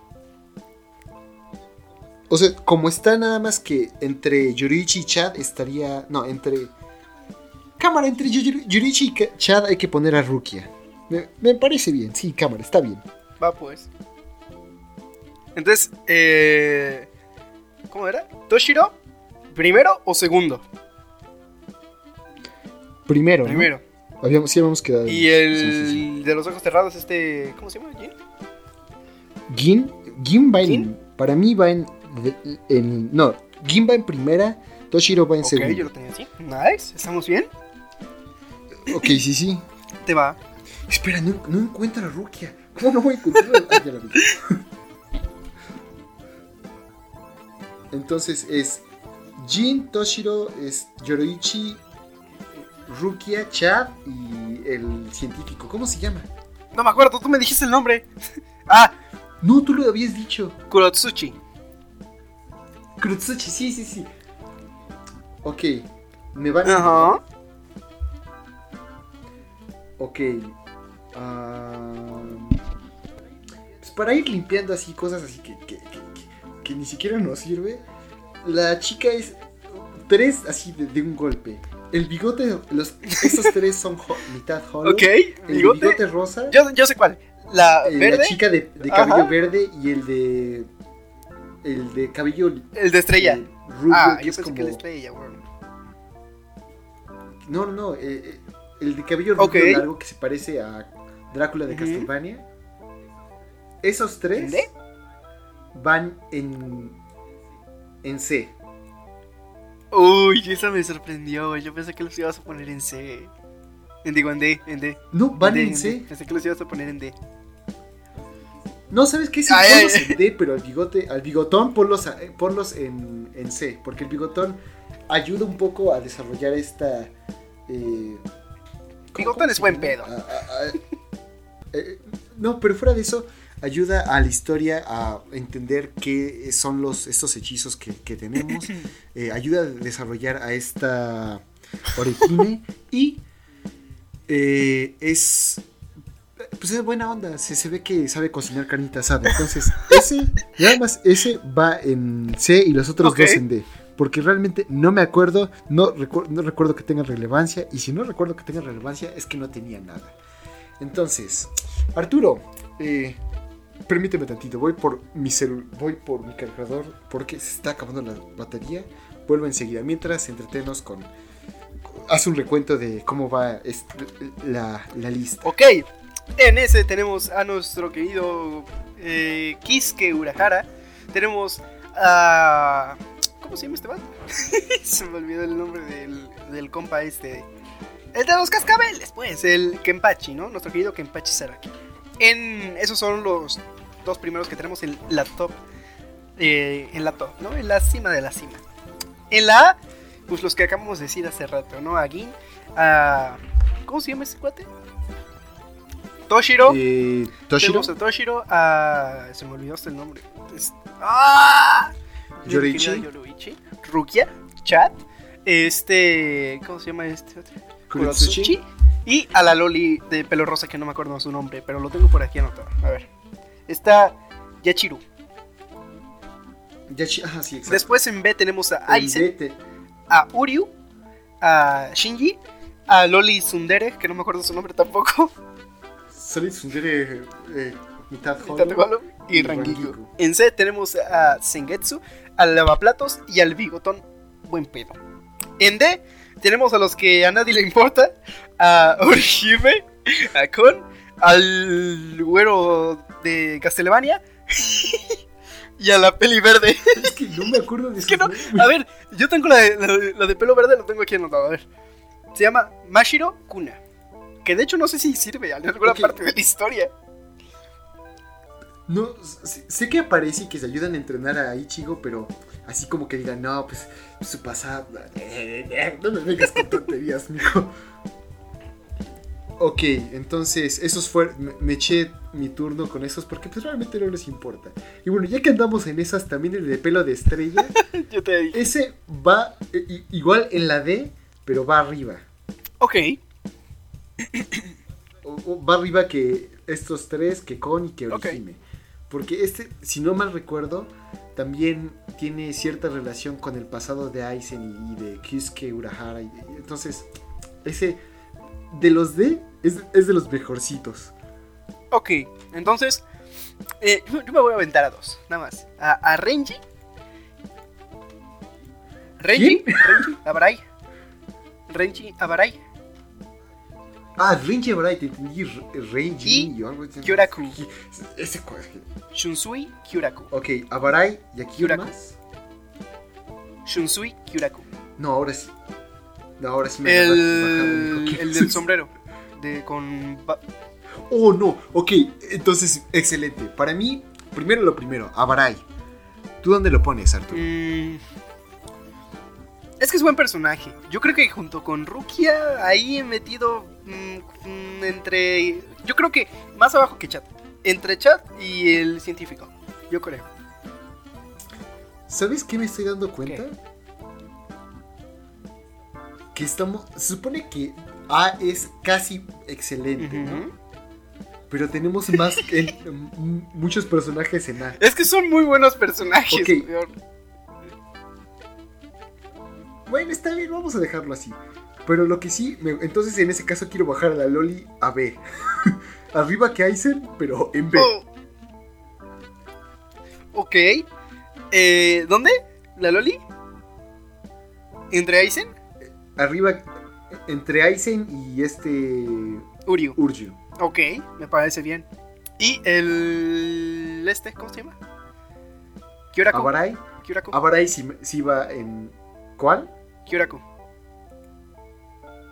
O sea, como está nada más que entre Yurichi y Chad, estaría. No, entre. Cámara, entre Yuri- Yurichi y Chad hay que poner a Rukia. Me, me parece bien, sí, cámara, está bien. Va, pues. Entonces, eh... ¿Cómo era? ¿Toshiro? ¿Primero o segundo? Primero. ¿no? Primero. Habíamos, sí, habíamos quedado. Y el sí, sí, sí. de los ojos cerrados, este... ¿Cómo se llama? ¿Jin? Gin, Gin va en. ¿Gin? Para mí va en, en- No, Gin va en primera, Toshiro va en Ok, segunda. yo lo tenía así. Nice, ¿estamos bien? Ok, sí, sí. Te va. Espera, no, no encuentro a Rukia. ¿Cómo no voy a encontrar a Ah, la vi. Entonces es Jin, Toshiro, es Yoroichi, Rukia, Chad y el científico. ¿Cómo se llama? No me acuerdo, tú me dijiste el nombre. [LAUGHS] ah, No, tú lo habías dicho. Kurotsuchi. Kurotsuchi, sí, sí, sí. Ok, me van Ajá. Ok. pues para ir limpiando así cosas así que, que, que- ni siquiera nos sirve. La chica es tres así de, de un golpe. El bigote, los, estos tres son ho- mitad hollow. Ok, El bigote. bigote rosa. Yo, yo sé cuál. La eh, verde, La chica de, de cabello Ajá. verde y el de. El de cabello. el de estrella. eh, rubio, ah, yo es pensé como. que la estrella, weón. No, no, no. eh, eh, el de cabello rubio Ok. largo que se parece a Drácula de. Castlevania. Esos tres ¿De? van en, en C. Uy, esa me sorprendió. Yo pensé que los ibas a poner en C. En, digo, en D, en D. No, van D, en D. C. Pensé que los ibas a poner en D. No, ¿sabes qué? Sí, Ay, ponlos ay. en D, pero al bigote, al bigotón ponlos, a- eh, ponlos en, en C. Porque el bigotón ayuda un poco a desarrollar esta. Eh, ¿cómo- Bigotón es buen pedo. A- a- a- eh, no, pero fuera de eso, ayuda a la historia a entender qué son los, estos hechizos que, que tenemos. [COUGHS] eh, ayuda a desarrollar a esta Orihime y eh, es pues es buena onda, se, se ve que sabe cocinar carnita asada. Entonces, [LAUGHS] ese, nada más ese va en C y los otros Ok. dos en D. Porque realmente no me acuerdo, no, recu- no recuerdo que tenga relevancia. Y si no recuerdo que tenga relevancia, es que no tenía nada. Entonces, Arturo, eh, permíteme tantito, voy por mi celu- voy por mi cargador porque se está acabando la batería. Vuelvo enseguida. Mientras, entretenos con. Haz un recuento de cómo va la, la lista. Ok, en ese tenemos a nuestro querido eh, Kisuke Urahara. Tenemos a. ¿Cómo se llama este [LAUGHS] se me olvidó el nombre del, del compa este. El de los cascabeles, pues, el Kenpachi, ¿no? Nuestro querido Kenpachi Saraki. En esos son los dos primeros que tenemos en la top. eh, en la top, ¿no? En la cima de la cima. En la A, pues los que acabamos de decir hace rato, ¿no? A Gin, a. ¿Cómo se llama ese cuate? Toshiro. Eh, Toshiro, Tenemos a Toshiro, a. Se me olvidó hasta el nombre. Es- ¡Ah! Yoriichi. Rukia, Chat. Este. ¿Cómo se llama este otro? Y a la Loli de pelo rosa que no me acuerdo su nombre, pero lo tengo por aquí anotado. A ver. Está Yachiru. Yachi- ajá, sí, exacto. Después en B tenemos a En Aizen, te- a Uryu, a Shinji, a Loli Sundere, que no me acuerdo su nombre tampoco, Solid Sundere eh, mitad Hollow. Y y Rangiku. Rangiku. En C tenemos a Sengetsu, al Lavaplatos y al Bigotón. Buen pedo. En D tenemos a los que a nadie le importa, a Orihime, a Kon, al güero de Castlevania [LAUGHS] y a la peli verde. Es que no me acuerdo de Es que no, a ver, yo tengo la de, la de- la de pelo verde, lo tengo aquí anotado, a ver. Se llama Mashiro Kuna. Que de hecho no sé si sirve en alguna parte de la historia. No, sé, que aparece y que se ayudan a entrenar a Ichigo, pero así como que digan, no, pues su pasado. No me vengas con tonterías, [LAUGHS] mijo. Ok, entonces, esos fueron. Me, eché mi turno con esos porque pues realmente no les importa. Y bueno, ya que andamos en esas, también el de pelo de estrella. [LAUGHS] Yo te dije. ese va eh, igual en la D, pero va arriba. Ok. [COUGHS] O- o va arriba que estos tres, que Kon y que Ok. Orihime. Porque este, si no mal recuerdo, también tiene cierta relación con el pasado de Aizen y, de Kyusuke Urahara. y- y entonces, ese de los D es, es de los mejorcitos. Ok. Entonces, eh, yo, me voy a aventar a dos, nada más. A, a Renji. Renji. Renji. Abarai. Renji. Abarai. Ah, te entendí. Re- Renji Y o algo así. Kyoraku. Ese co- Shunsui Kyuraku. Ok, Abarai y aquí Kyoraku. más. Shunsui Kyuraku. No, ahora sí. No, ahora sí me El, el del sombrero. De, con. Oh, no. Ok, entonces, excelente. Para mí, primero lo primero, Abarai. ¿Tú dónde lo pones, Arturo? Mm, es que es buen personaje. Yo creo que junto con Rukia, ahí he metido mm, mm, entre. Yo creo que más abajo que Chat. Entre Chat y el científico. Yo creo. ¿Sabes qué me estoy dando cuenta? Que estamos. Se supone que A es casi excelente, ¿no? Pero tenemos más. en- [LAUGHS] muchos personajes en A. Es que son muy buenos personajes. Ok. weón. Bueno, está bien, vamos a dejarlo así. Pero lo que sí, me- entonces en ese caso quiero bajar a la Loli a B. [LAUGHS] Arriba que Aizen, pero en B. Oh. Ok. Eh, ¿Dónde? ¿La Loli? ¿Entre Aizen? Arriba entre Aizen y este. Uryu. Urju. Ok, me parece bien. ¿Y el. Este, ¿cómo se llama? Kyoraku. Abarai. Abarai sí va en. ¿Cuál? Kyoraku.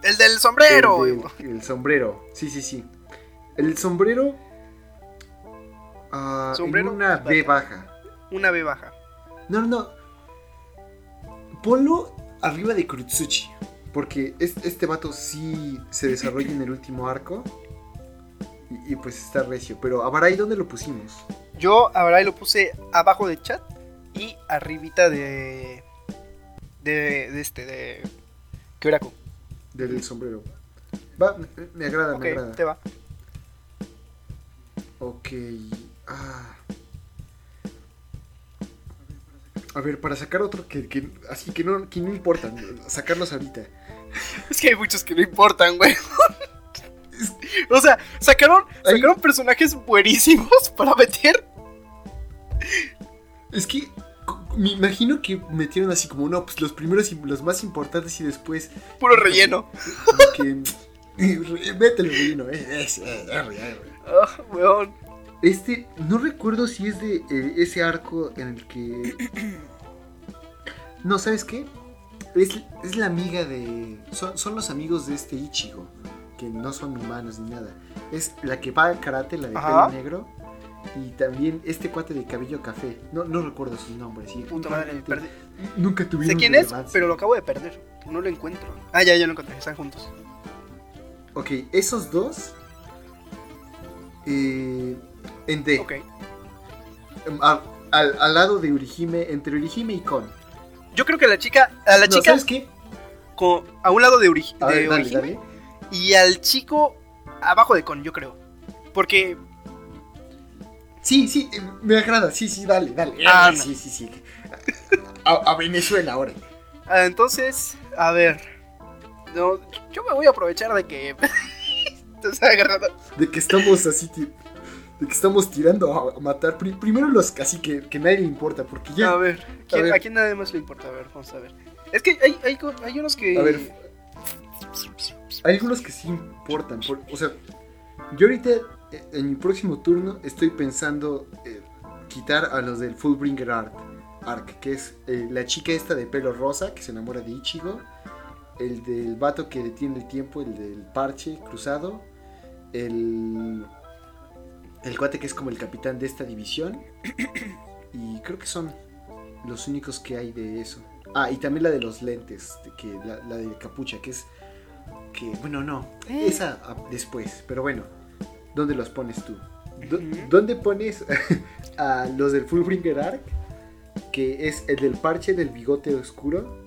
El del sombrero. El, el sombrero. Sí, sí, sí. El sombrero. ah, Sombrero, En una B baja. Una B baja. No, no, no. Ponlo arriba de Kurutsuchi. Porque es- este vato sí se desarrolla en el último arco. Y, y pues está recio. Pero Abarai, ¿dónde lo pusimos? Yo ahora lo puse abajo de chat y arribita de. De, de este, de. Kyoraku. Del sombrero. Va, me, me agrada, Ok, me agrada. te va. Ok. Ah. A ver, para sacar otro que, que- así que no, que no importa, sacarlos ahorita. [LAUGHS] Es que hay muchos que no importan, güey. [LAUGHS] o sea, sacaron, Ahí- sacaron personajes buenísimos [LAUGHS] para meter. Es que me imagino que metieron así como, no, pues los primeros y los más importantes y después. Puro relleno. Como que. Mételo relleno, eh, es, eh. Ah, weón. Este, no recuerdo si es de eh, ese arco en el que. [CLEARS THROAT] No, ¿sabes qué? Es, es la amiga de. Son, son los amigos de este Ichigo. Que no son humanos ni nada. Es la que va al karate, la de pelo negro. Y también este cuate de cabello café. No, no recuerdo sus nombres. Puta madre, perdí. Nunca tuvieron Sé quién es, relevancia. pero lo acabo de perder. No lo encuentro. Ah, ya, ya lo encontré. Están juntos. Ok, esos dos. eh, en D. Ok. A- al, al lado de Urihime, entre Urihime y Kon. Yo creo que la chica. A la No, chica ¿Sabes qué? con- a un lado de, Uri, A de ver, dale, Orihime dale. y al chico abajo de Con, yo creo. Porque. Sí, sí, me agrada. Sí, sí, dale, dale. Ah, dale. Sí, sí, sí. A, a Venezuela ahora. ah, entonces, a ver. No, yo me voy a aprovechar de que. [LAUGHS] De que estamos así, de que estamos tirando a, matar. Pri- primero los casi que, que nadie le importa, porque ya. A ver, ¿quién- A ver. ¿a quién nadie más le importa? A ver, vamos a ver. Es que hay, hay, hay unos que. A ver. Hay algunos que sí importan. por- o sea, yo ahorita, en mi próximo turno, estoy pensando eh, quitar a los del Fullbringer Art. Arc, que es eh, la chica esta de pelo rosa que se enamora de Ichigo. El del vato que detiene el tiempo, el del parche cruzado. El. El cuate que es como el capitán de esta división. Y creo que son los únicos que hay de eso. Ah, y también la de los lentes, que la, la de capucha, que es. Que, bueno, no. Eh. Esa ah, después, pero bueno. ¿Dónde los pones tú? ¿Dó- Ujú. ¿Dónde pones [LAUGHS] a los del Fullbringer Arc? Que es el del parche del bigote oscuro.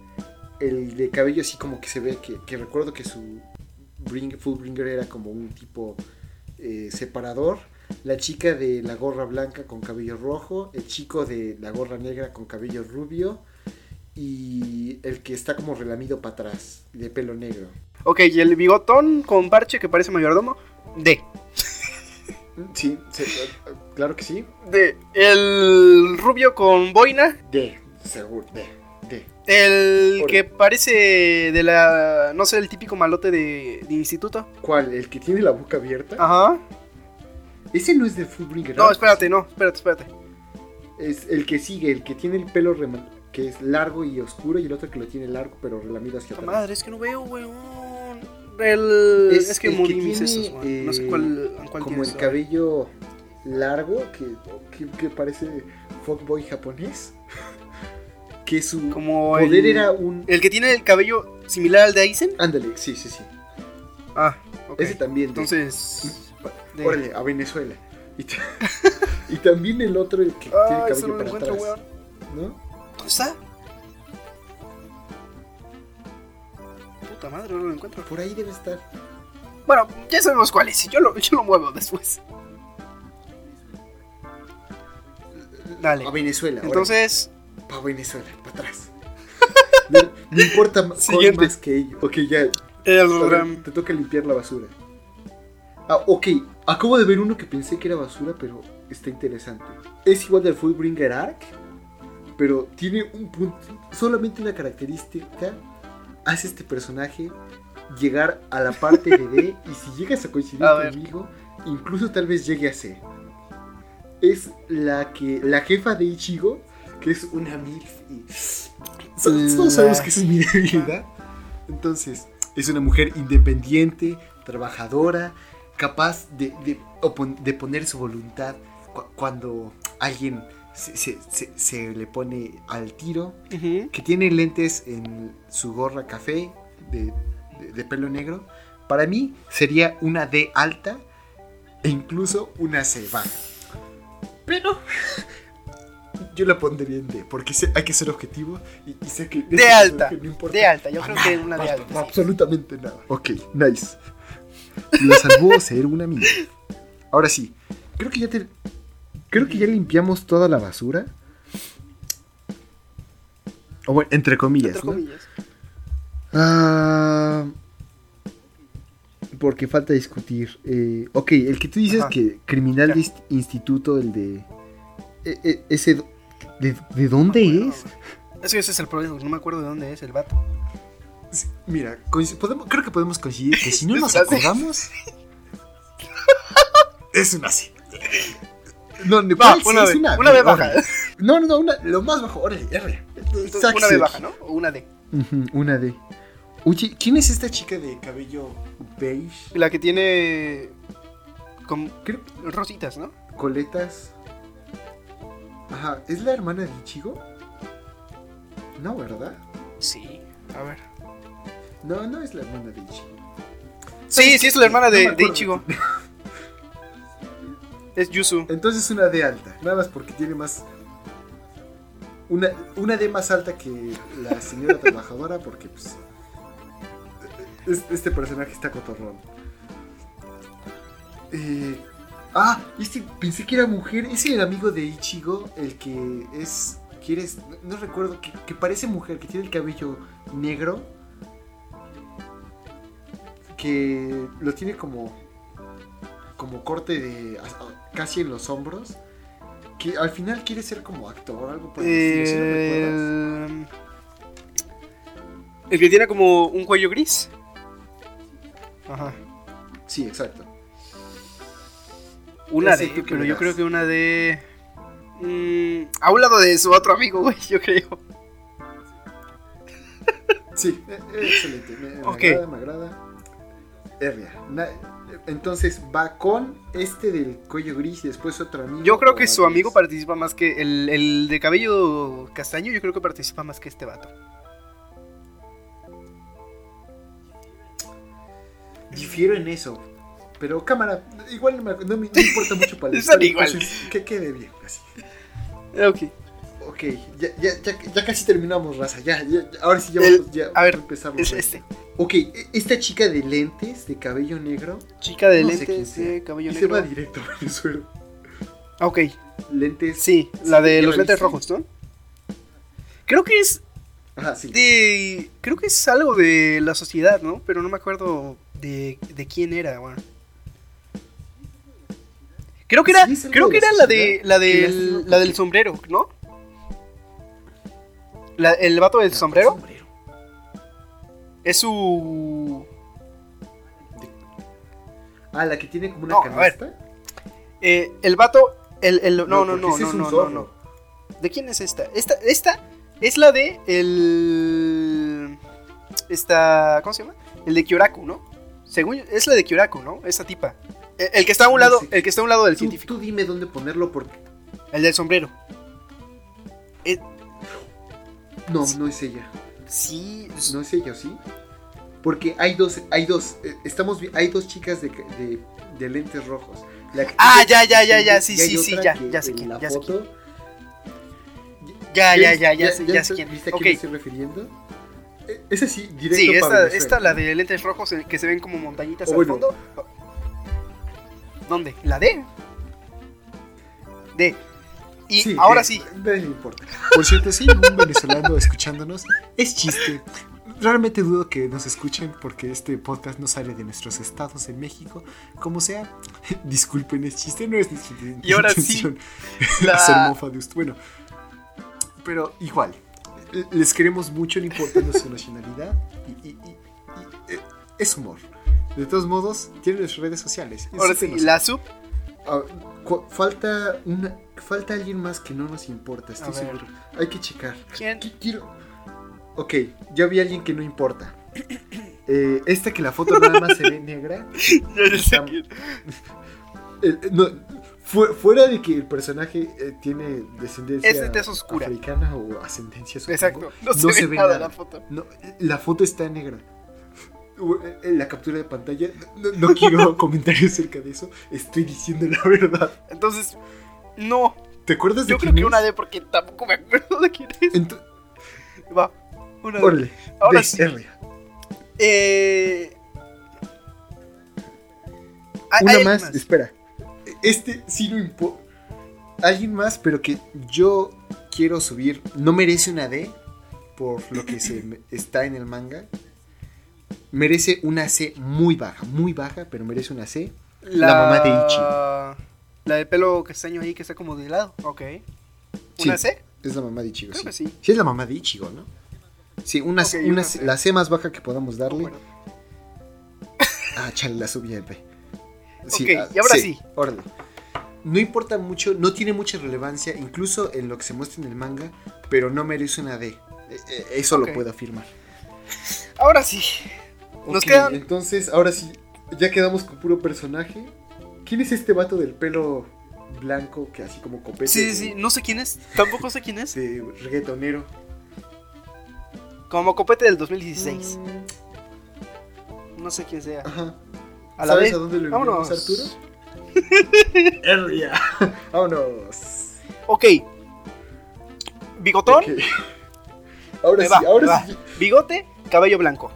El de cabello así como que se ve que, que recuerdo que su Bring, Fullbringer era como un tipo eh, separador. La chica de la gorra blanca con cabello rojo. El chico de la gorra negra con cabello rubio. Y el que está como relamido para atrás, de pelo negro. Ok, y el bigotón con parche que parece mayordomo. D. Sí, sí, claro que sí. D. El rubio con boina. De, seguro, de, de. El Por- que parece de la. No sé, el típico malote de, de instituto. ¿Cuál? ¿El que tiene la boca abierta? Ajá. Ese no es de Fullbringer. No, espérate, no, espérate, espérate. Es el que sigue, el que tiene el pelo que es largo y oscuro y el otro que lo tiene largo pero relamido hacia atrás. madre, es que no veo, weón. El. Es, Es que tiene, esos, weón. No sé eh, cuál, cuál Como el cabello largo que, que, que parece fuckboy japonés. [LAUGHS] que su Como poder el, era un... el que tiene el cabello similar al de Aizen. Ándale, sí, sí, sí. Ah, ok. Ese también. de- Entonces. de- Órale, a Venezuela. Y, ta- [LAUGHS] y también el otro, el que tiene Ah, cabello eso no lo para encuentro, atrás. weón. ¿No? ¿Dónde está? Puta madre, no lo encuentro. Por ahí debe estar. Bueno, ya sabemos cuál es. Yo lo, yo lo muevo después. Dale. A Venezuela. Entonces, Para Venezuela, para atrás. [LAUGHS] No, no importa Siguiente. más que ello. Ok, ya. El ver, te toca limpiar la basura. Ah, ok. Acabo de ver uno que pensé que era basura, pero está interesante. Es igual del Fullbringer Arc, pero tiene un punto, solamente una característica. Hace este personaje llegar a la parte de D y si llegas a coincidir A conmigo, incluso tal vez llegue a C. Es la que la jefa de Ichigo, que es una MILF y todos sabemos que es mi debilidad. Entonces, es una mujer independiente, trabajadora, capaz de, de de poner su voluntad cu- cuando alguien se, se- se- se le pone al tiro, que tiene lentes en su gorra café de, de- de pelo negro. Para mí sería una D alta e incluso una C baja. Pero yo la pondría en D, porque hay que ser objetivo y, y sé que... De alta. que no importa De alta, yo creo que nada, una de alta. absolutamente nada. Ok, nice. Lo salvó ser una mina. Ahora sí, creo que ya te. Creo que ya limpiamos toda la basura. O bueno, entre comillas, Entre ¿no? comillas. Ah, porque falta discutir. Eh, ok, el que tú dices Ajá. que criminal de inst- instituto, el de. e- e- ese. ¿De, de dónde es? Es que ese es el problema, no me acuerdo de dónde es el vato. Sí, Mira, podemos- creo que podemos coincidir que si no [LAUGHS] nos acordamos. es una C. [LAUGHS] No, no, ¿cuál C? una B, una, una B baja. No, no, no, una, lo más bajo, órale, R. Entonces, una B baja, ¿no? O una D. Ujú, una D. Oye, ¿quién es esta chica de cabello beige? La que tiene. Con Creo- rositas, ¿no? coletas. Ajá, ¿es la hermana de Ichigo? No, ¿verdad? Sí. A ver. No, no es la hermana de Ichigo. Sí, sí es la hermana No de, de acuerdo. Ichigo. [LAUGHS] Es Yuzu. Entonces una D alta, nada más porque tiene más. Una, una D más alta que la señora trabajadora, porque pues. es- Este personaje está cotorrón. Eh, ah, este pensé que era mujer. Es el amigo de Ichigo, el que es. ¿Quieres? No, no recuerdo, que, que parece mujer, que tiene el cabello negro. Que lo tiene como como corte de casi en los hombros que al final quiere ser como actor o algo por el estilo, ¿sí recuerdas? El... que tiene como un cuello gris. Ajá. Sí, exacto. Una Ese de, pero yo creo que una de. mm, a un lado de su otro amigo, güey, yo creo. Sí, e- e- excelente. Me, me agrada, me agrada. Herria. Entonces va con este del cuello gris y después otro amigo. Yo creo que su amigo participa más que. El, el de cabello castaño, yo creo que participa más que este vato. Difiero en eso. Pero cámara, igual no me, no importa mucho para [LAUGHS] historia, igual. entonces, que quede bien. Así. Ok. Ok, ya, ya, ya, ya casi terminamos, raza. Ya, ahora sí ya vamos a ver, empezamos. Es este. Ok, e- esta chica de lentes, de cabello negro, Chica de No lentes, de cabello y se va negro. directo a Venezuela. Ah, Ok, Lentes. sí, la de ¿ya los lentes rojos, ¿no? Creo que es Ajá, sí. de. Creo que es algo de la sociedad, ¿no? Pero no me acuerdo de, de quién era, bueno. Creo que era, Sí, creo que era la de la del, la del sombrero, ¿no? La- el vato del sombrero es su Ah, la que tiene como una No, a ver. canasta. eh, el vato el, el- no, no, no, no, no, no, no. ¿De quién es esta? Esta esta es la de el esta ¿cómo se llama? El de Kyoraku, ¿no? Según es la de Kyoraku, ¿no? Esa tipa. El, el que está a un lado, el que está a un lado del Tú, científico, tú dime dónde ponerlo porque. el del sombrero. Eh, No, no es ella. sí, No es ella, ¿sí? Porque hay dos, hay dos, eh, estamos, hay dos chicas de, de, de lentes rojos. La Ah, ya, ya, ya, ya, sí, sí, sí, ya, ya sé quién, ya sé foto- ya, ya, ya, ya, sé, ya sé quién. ¿Viste a quién me estoy refiriendo? Eh, Ese sí, directo Sí, para esta, Venezuela. esta, la de lentes rojos eh, que se ven como montañitas al fondo. ¿Dónde? ¿La D? D. Y Sí, ahora eh, sí. Le importa. Por cierto, si hay algún venezolano escuchándonos, es chiste. Realmente dudo que nos escuchen porque este podcast no sale de nuestros estados en México. Como sea, [LAUGHS] disculpen, es chiste, no es nuestra Y ahora sí, la- hacer mofa de usted. Bueno, pero igual, les queremos mucho, no importando su [LAUGHS] nacionalidad. Y, y- y- y, eh, es humor. De todos modos, tienen las redes sociales. Ahora sí, la sub. Ah, falta una falta alguien más que no nos importa, estoy A ver. seguro. Hay que checar. ¿Quién? Qui- Quiero. Ok, ya vi a alguien que no importa. [COUGHS] Eh, esta que la foto nada más se ve negra. [LAUGHS] Ya sé Está- quién. eh, eh, no, fu- fuera de que el personaje eh, tiene descendencia Es de tez oscura. africana o ascendencia supongo, Exacto. No, no se, se ve nada nada. la foto. No, la foto está negra. En la captura de pantalla, no, no quiero [LAUGHS] comentarios acerca de eso. Estoy diciendo la verdad. Entonces, no. ¿Te acuerdas de Yo creo quién que es? una D porque tampoco me acuerdo de quién es. Ento- Va. Una D. Órale, Ahora sí. R. Eh. ¿hay- Una más, espera. Este sí no importa. Alguien más, pero que yo quiero subir. No merece una D por lo que se está en el manga. Merece una C muy baja, muy baja, pero merece una C. La mamá de Ichigo. La de pelo castaño ahí que está como de lado. Ok. ¿Una Sí, C? Es la mamá de Ichigo, Creo sí. que sí. Sí, es la mamá de Ichigo, ¿no? Sí, una, C- Ok, una una C- la C más baja que podamos darle. Bueno. Ah, chale, la subí en B. Ok, y ahora sí. órale. No importa mucho, no tiene mucha relevancia, incluso en lo que se muestra en el manga, pero no merece una D. Eh, eh, Eso lo puedo afirmar. Ahora sí. Nos quedan. Entonces, ahora sí, ya quedamos con puro personaje. ¿Quién es este vato del pelo blanco que así como copete? Sí, sí, sí, no sé quién es. Tampoco sé quién es. De reggaetonero. Como copete del 2016. No sé quién sea. Ajá. A la ¿Sabes vez. a dónde lo Vámonos. enviamos, Arturo? [LAUGHS] Erria. [LAUGHS] Vámonos. Ok. Bigotón. Ahora Me sí, va, ahora sí. Bigote, cabello blanco.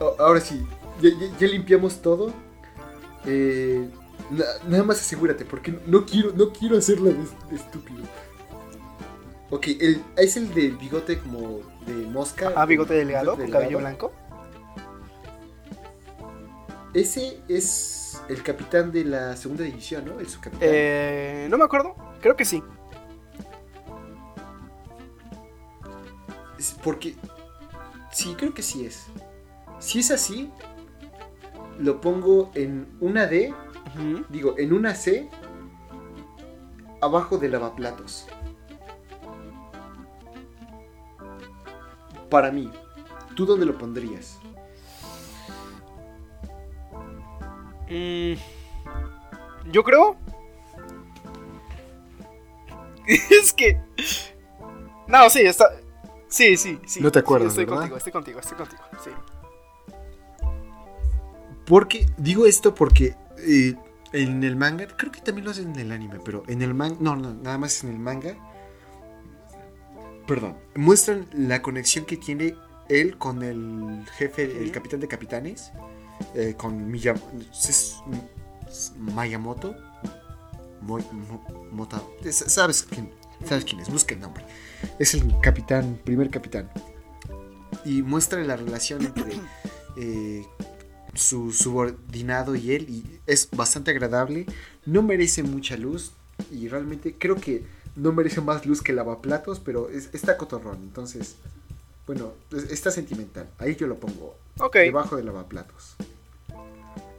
a- Ahora sí. Ya, ya- ya limpiamos todo. Eh, na- nada más asegúrate, porque no quiero, no quiero hacerlo de, de estúpido. Ok, el, es el de bigote como de mosca. Ah, bigote delgado, delgado. cabello blanco. Ese es el capitán de la segunda división, ¿no? El subcapitán. Eh, no me acuerdo. Creo que sí. Es porque. Sí, creo que sí es. Si es así, lo pongo en una D, Digo, en una C, abajo de lavaplatos. Para mí, ¿tú dónde lo pondrías? Mm, yo creo. [LAUGHS] es que. No, sí, está. Sí, sí, sí. No te sí, acuerdas, estoy ¿verdad? contigo, estoy contigo, estoy contigo. Sí. Porque, digo esto porque eh, en el manga, creo que también lo hacen en el anime, pero en el manga, no, no, nada más en el manga. Perdón, muestran la conexión que tiene él con el jefe, el capitán de capitanes, eh, con Miyam es- es Mayamoto. Moy- Mo- Mota- es- ¿Sabes quién, ¿Sabes quién es? Busca el nombre. Es el capitán, primer capitán. Y muestra la relación entre [CLEARS THROAT] eh, su subordinado y él y es bastante agradable. No merece mucha luz y realmente creo que no merece más luz que lavaplatos, pero es- está cotorrón. Entonces, bueno, es- está sentimental. Ahí yo lo pongo debajo de lavaplatos.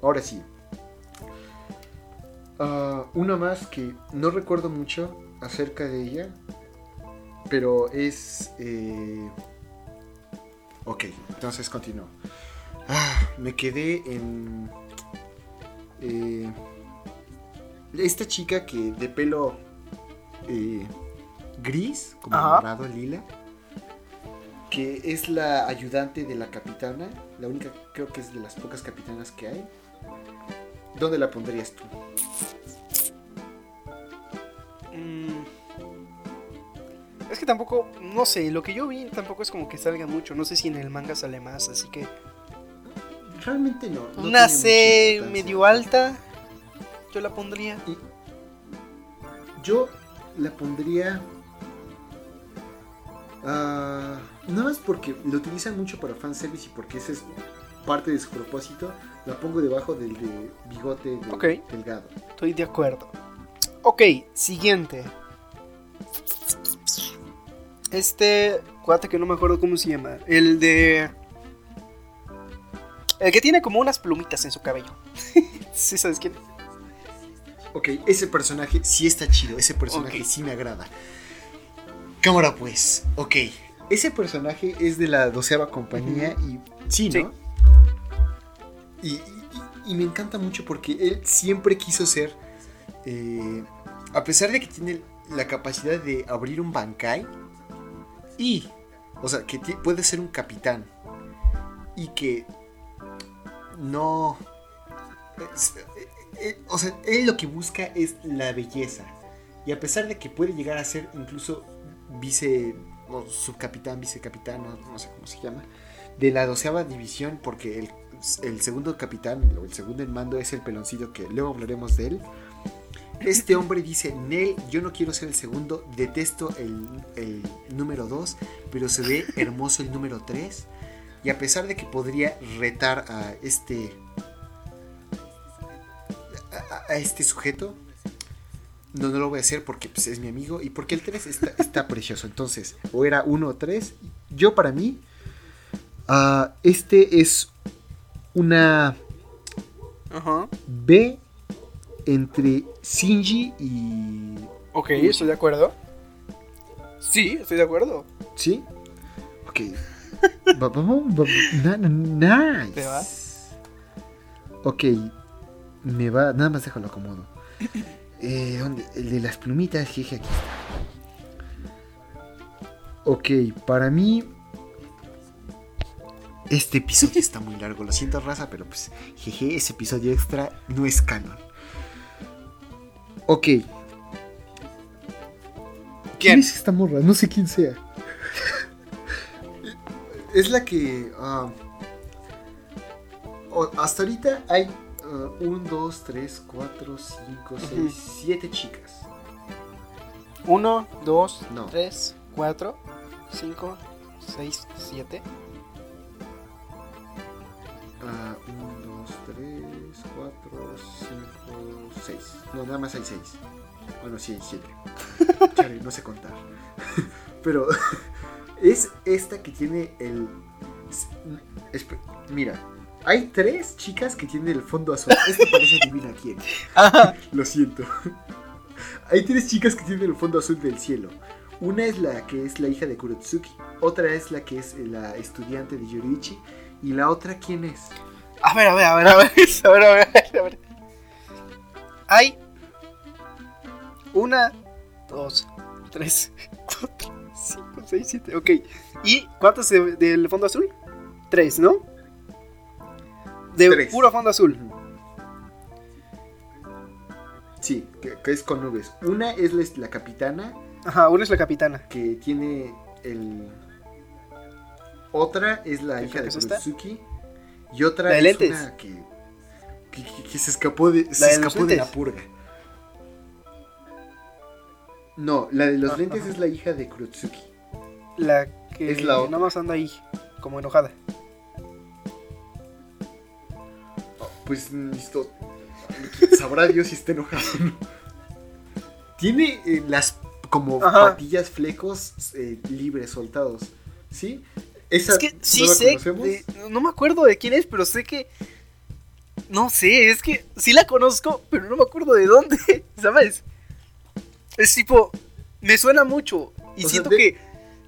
Ahora sí. Ah, una más que no recuerdo mucho acerca de ella, pero es... eh, Ok, entonces continúo. Ah, me quedé en... eh, esta chica que de pelo eh, gris, como Ajá. dorado, lila, que es la ayudante de la capitana, la única, creo que es de las pocas capitanas que hay. ¿Dónde la pondrías tú? Mm, Es que tampoco, no sé, lo que yo vi tampoco es como que salga mucho. No sé si en el manga sale más, así que. Realmente no. no Una C medio alta, yo la pondría. Y yo la pondría. ah, nada más porque lo utilizan mucho para fanservice y porque ese es parte de su propósito. La pongo debajo del de bigote de- delgado. Estoy de acuerdo. Ok, siguiente. Este. Cuate que no me acuerdo cómo se llama. El de. El que tiene como unas plumitas en su cabello. [LAUGHS] ¿Sí sabes quién? es? Ok, ese personaje sí está chido. Ese personaje sí me agrada. Cámara pues. Ok. Ese personaje es de la doceava compañía y. Sí, ¿no? Sí. Y, y- y- y me encanta mucho porque él siempre quiso ser. eh, a pesar de que tiene la capacidad de abrir un Bankai. Y. O sea, que puede ser un capitán. Y que. No. es- eh, eh, o sea, él lo que busca es la belleza. Y a pesar de que puede llegar a ser incluso vice. o subcapitán, vicecapitán, no, no sé cómo se llama. De la doceava división, porque el, segundo capitán, o el segundo en mando es el peloncillo que luego hablaremos de él. Este hombre dice, Nel, yo no quiero ser el segundo, detesto el, el número 2, pero se ve hermoso el número 3. Y a pesar de que podría retar a este a, a este sujeto, no, no lo voy a hacer porque pues, es mi amigo y porque el 3 está, está [LAUGHS] precioso. Entonces, o era 1 o 3. Yo para mí, ah, este es una. B entre Shinji y... Ok, estoy de acuerdo. Sí, estoy de acuerdo. ¿Sí? Ok. Nice. ¿Te va? Ok. me va. Nada más déjalo acomodo. Eh, ¿dónde? El de las plumitas, jeje, aquí está. Ok, para mí. Este episodio está muy largo, lo siento, raza, pero pues, jeje, ese episodio extra no es canon. Ok. ¿Quién, ¿Quién? es esta morra? No sé quién sea. Es la que. o- hasta ahorita hay 1, 2, 3, 4, 5, 6, 7 chicas. 1, 2, No. 3, 4, 5, 6, 7. 1, 2, 3, 4, 5, 6. No, nada más hay 6. Bueno, sí hay 7. [LAUGHS] Chale, no sé contar. [LAUGHS] Pero es esta que tiene el. Mira, hay tres chicas que tienen el fondo azul. Este parece adivina quién. [LAUGHS] Ajá. Lo siento. [LAUGHS] Hay tres chicas que tienen el fondo azul del cielo. Una es la que es la hija de Kurotsuki, otra es la que es la estudiante de Yoriichi y la otra quién es? A ver, a ver, a ver, a ver, [LAUGHS] a ver, a ver, a ver. Hay una, dos, tres, cuatro, cinco, seis, siete. Ok. ¿Y cuántas de- del fondo azul? Tres, ¿no? De Tres. puro fondo azul. Sí, que, que es con nubes. Una es la, capitana Ajá, una es la capitana. que tiene el otra es la ¿Qué hija de? Kurotsuki y otra La es lentes. una que, que, se escapó de se escapó de la purga. No, la de los Ajá, lentes es la hija de Kurotsuki. La que Es la otra. nada más anda ahí, como enojada. Pues listo. Sabrá Dios si está enojado. Tiene eh, las como Ajá. patillas flecos eh, libres, soltados. ¿Sí? Esa Es que sí ¿no sé, de- no me acuerdo de quién es, pero sé que... No sé, es que sí la conozco, pero no me acuerdo de dónde, [LAUGHS] ¿sabes? Es tipo, me suena mucho y O sea, siento de- que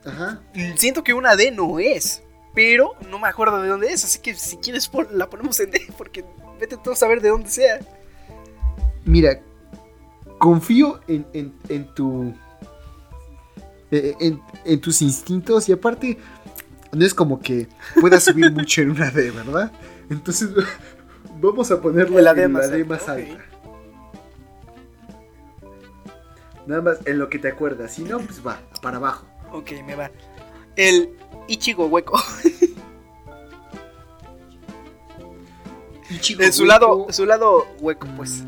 Ajá. siento que una D no es, pero no me acuerdo de dónde es, así que si quieres la ponemos en D, porque vete tú a saber de dónde sea. Mira, confío en, en, en tu. eh, En, en tus instintos y aparte, no es como que puedas subir mucho en una D, ¿verdad? Entonces, [LAUGHS] vamos a ponerla En la D la más D alta, más alta. Nada más en lo que te acuerdas. Si no, pues va, para abajo. Ok, me va. El Ichigo hueco. Ichigo En su Hueco, lado, su lado hueco, pues.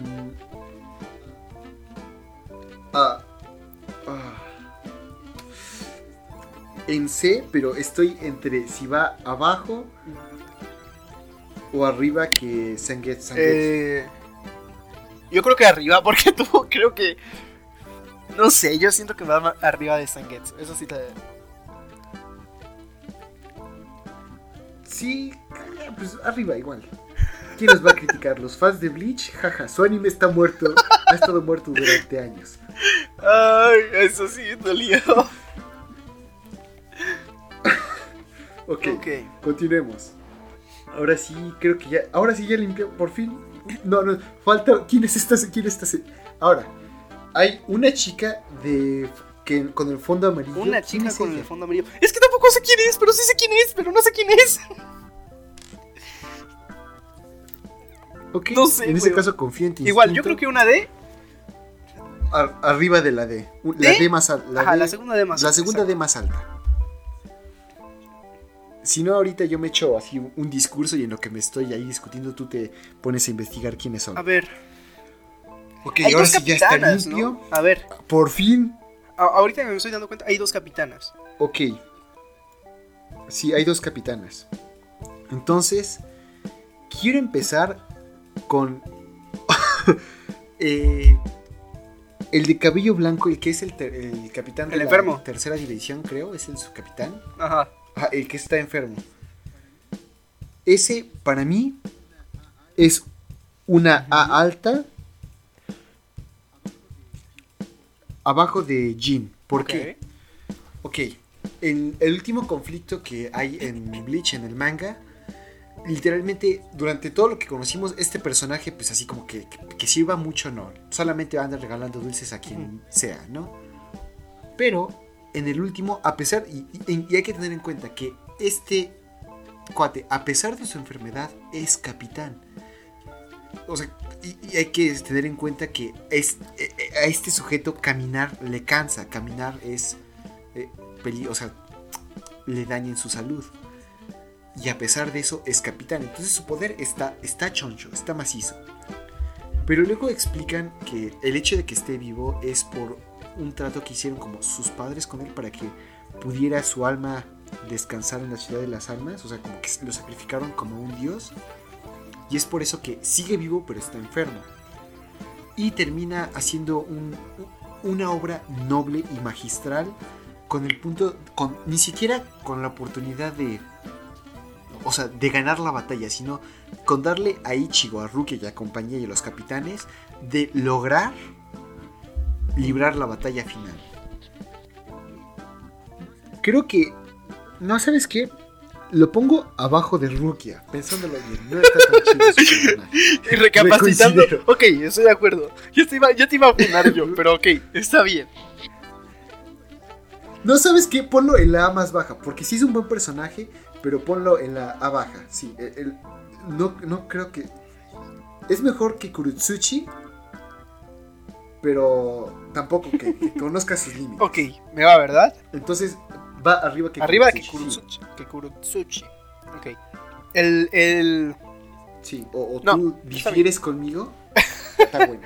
ah, ah. En C, pero estoy entre si va abajo o arriba que Sanget Sanget. Eh, yo creo que arriba, porque [LAUGHS] tú creo que. No sé, yo siento que va arriba de Sangetsu. Eso sí te. Sí, eh, pues arriba igual. ¿Quién nos va a criticar? ¿Los fans de Bleach? Jaja, su anime está muerto. Ha estado muerto durante años. Ay, eso sí dolió. Ok, ok. continuemos. Ahora sí, creo que ya. Ahora sí ya limpió, por fin. No, no, falta. ¿Quién es esta? ¿Quién es esta? Ahora, hay una chica de. que con el fondo amarillo. Una ¿Quién chica con ella? el fondo amarillo. Es que tampoco sé quién es, pero sí sé quién es, pero no sé quién es. [LAUGHS] Ok, no sé, En ese caso confío en ti. Igual, yo creo que una D. arriba de la D. La ¿D? D más alta. La, Ajá, D- la segunda D más La alta, segunda D más alta. Si no, ahorita yo me echo así un discurso y en lo que me estoy ahí discutiendo, tú te pones a investigar quiénes son. A ver. Ok, hay ahora dos sí ya está limpio. ¿no? A ver, Por fin. a- ahorita me estoy dando cuenta, hay dos capitanas. Ok. Sí, hay dos capitanas. Entonces, quiero empezar con [LAUGHS] eh, el de cabello blanco, el que es el, capitán de El la enfermo. tercera división, creo, es el su capitán. Ajá. Ah, el que está enfermo. Ese, para mí, es una A alta. Abajo de Jin. ¿Por qué? Ok, en el último conflicto que hay en Bleach, en el manga, literalmente durante todo lo que conocimos, este personaje, pues así como que, que, que sirva mucho, no. Solamente anda regalando dulces a quien sea, ¿no? Pero en el último, a pesar, y, y- y hay que tener en cuenta que este cuate, a pesar de su enfermedad, es capitán. O sea, y, hay que tener en cuenta que es, eh, eh, a este sujeto caminar le cansa, caminar es, eh, o sea, le daña en su salud. Y a pesar de eso es capitán. Entonces su poder está, está choncho, está macizo. Pero luego explican que el hecho de que esté vivo es por un trato que hicieron como sus padres con él para que pudiera su alma descansar en la ciudad de las almas. O sea, como que lo sacrificaron como un dios. Y es por eso que sigue vivo pero está enfermo. Y termina haciendo un- una obra noble y magistral con el punto, con, ni siquiera con la oportunidad de, o sea, de ganar la batalla, sino con darle a Ichigo, a Rukia y a compañía y a los capitanes de lograr librar la batalla final. Creo que, no sabes qué, lo pongo abajo de Rukia, pensándolo bien, no está tan chido su personaje. [LAUGHS] Y recapacitando. Ok, estoy de acuerdo. Yo te iba, yo te iba a opinar yo, [LAUGHS] pero ok, está bien. No sabes qué, ponlo en la A más baja, porque sí es un buen personaje, pero ponlo en la A baja. Sí, el- el- no, no creo que. Es mejor que Kurutsuchi, pero tampoco que, que conozca sus límites. Ok, me va, ¿verdad? Entonces va arriba que Arriba Kurutsuchi. Ok. El, el, Sí, o, o No, tú difieres conmigo. Está [LAUGHS] bueno.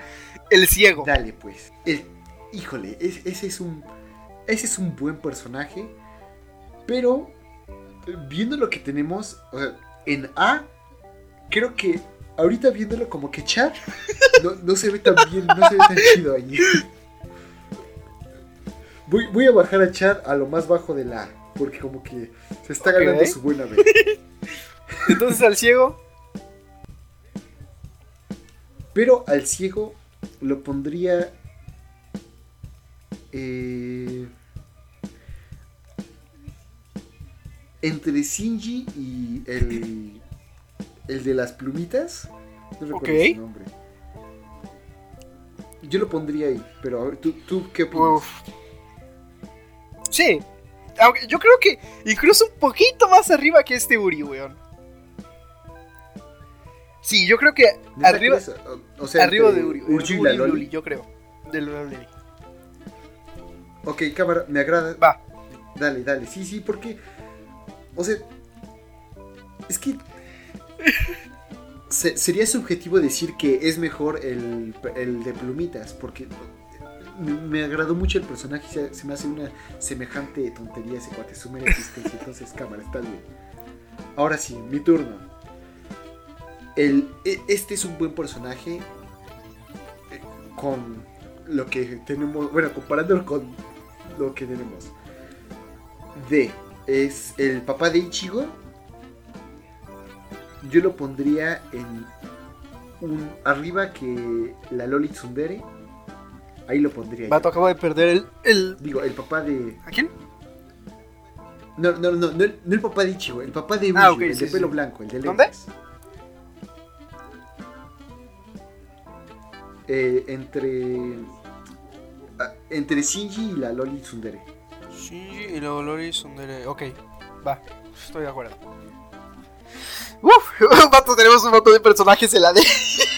el ciego. Dale, pues. El- híjole, es- ese es un. Ese es un buen personaje. Pero. eh, Viendo lo que tenemos. o sea, en A. Creo que. Ahorita viéndolo como que Chad. No, no se ve tan bien. No se ve tan chido ahí. [LAUGHS] Voy, voy a bajar a Chad a lo más bajo de la A. Porque como que se está ganando su buena vez. [LAUGHS] Entonces al ciego. Pero al ciego lo pondría. eh, entre Shinji y el. El de las plumitas. No recuerdo Ok. su nombre. Yo lo pondría ahí, pero a ver, ¿tú, tú qué opinas? Uf. Sí. Aunque yo creo que incluso un poquito más arriba que este Uri, weón. Sí, yo creo que ¿Neta arriba? O, o sea, arriba de Uri. Urgi Uri la Loli. Loli, yo creo. De Loli. Ok, cámara, me agrada. Va. Dale, dale. Sí, sí, porque. O sea. Es que. [LAUGHS] se- sería subjetivo decir que es mejor el, el de plumitas. Porque. Me, agradó mucho el personaje. Se, se me hace una semejante tontería ese cuate. Su mera existencia. Entonces, cámara, está bien. Ahora sí, mi turno. El, e- este es un buen personaje. eh, Con lo que tenemos. Bueno, comparándolo con lo que tenemos. D es el papá de Ichigo. Yo lo pondría en un arriba que la Loli Tsundere. Ahí lo pondría. Vato, yo. acabo de perder el, el. Digo, el papá de. ¿A quién? No, no, no, no, el, no el papá de Ichigo, el papá de Ah, Uji, ok, el sí, de pelo sí. blanco, el de ¿Dónde? lentes. Eh, entre. ah, entre Shinji y la Loli Tsundere. Shinji y luego Lori Sundere. Ok, va, estoy de acuerdo. Uf, [LAUGHS] vato, tenemos un montón de personajes en la D. [LAUGHS]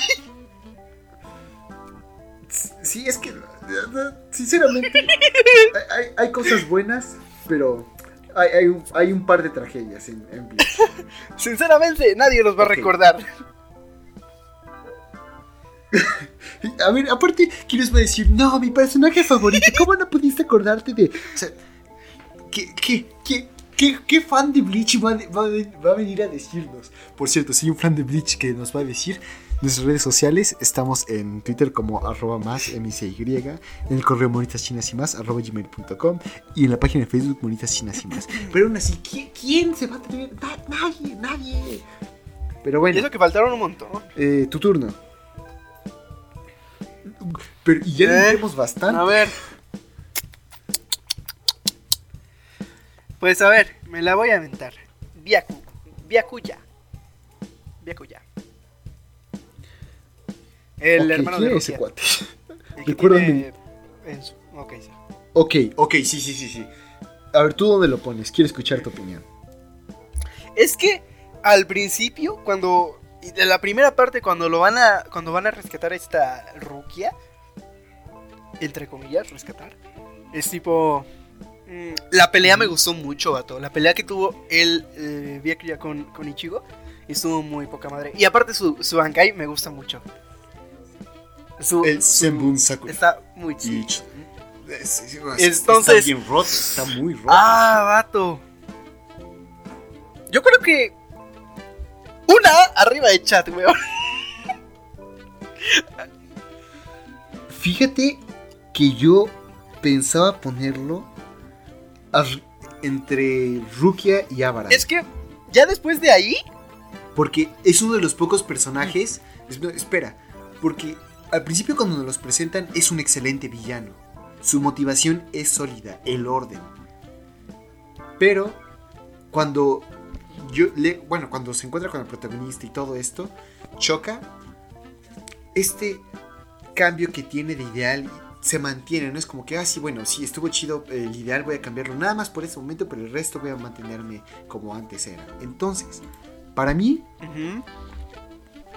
Sí, es que, sinceramente, hay, hay- cosas buenas, pero hay, hay un, hay un par de tragedias en, en Bleach. Sinceramente, nadie los va a recordar. [LAUGHS] A ver, aparte, ¿quién les va a decir? No, mi personaje favorito, ¿cómo no pudiste acordarte de...? O sea, ¿qué, qué, qué, qué, qué fan de Bleach va, a- va a- va a venir a decirnos? Por cierto, si hay un fan de Bleach que nos va a decir... Nuestras redes sociales, estamos en Twitter como arroba más MCY, en el correo monitas chinas y más arroba gmail.com y en la página de Facebook monitas chinas y más. Pero aún así, ¿quién, quién se va a atrever? Na- nadie, nadie. Pero Y bueno, eso que faltaron un montón. eh, tu turno. Pero y ya Eh, tenemos bastante. A ver. Pues a ver, me la voy a aventar. Byaku. Byakuya. Byakuya. El Ok, hermano ¿quién de es ese cuate? Recuérdame. tiene en su- Ok, sí. Ok, ok, sí, sí, sí, sí. A ver, ¿tú dónde lo pones? Quiero escuchar tu opinión. Es que al principio, cuando. De la primera parte, cuando lo van a. Cuando van a rescatar a esta Rukia. Entre comillas, rescatar. Es tipo. La pelea me gustó mucho, vato. La pelea que tuvo el eh, Byakuya con, con Ichigo. Estuvo muy poca madre. Y aparte su, su Bankai me gusta mucho. Su, El su- Senbun Sakura. Está muy chido. Es- Entonces- Está bien roto, está muy roto. Ah, vato. Yo creo que. Una arriba de chat, weón. Fíjate que yo pensaba ponerlo entre Rukia y Avaran. Es que ya después de ahí. Porque es uno de los pocos personajes. espera, porque al principio cuando nos los presentan es un excelente villano. Su motivación es sólida, el orden. Pero cuando yo le, bueno, cuando se encuentra con el protagonista y todo esto, choca. Este cambio que tiene de ideal se mantiene, no es como que, ah, sí, bueno, sí, estuvo chido el ideal, voy a cambiarlo nada más por ese momento, pero el resto voy a mantenerme como antes era. Entonces, para mí,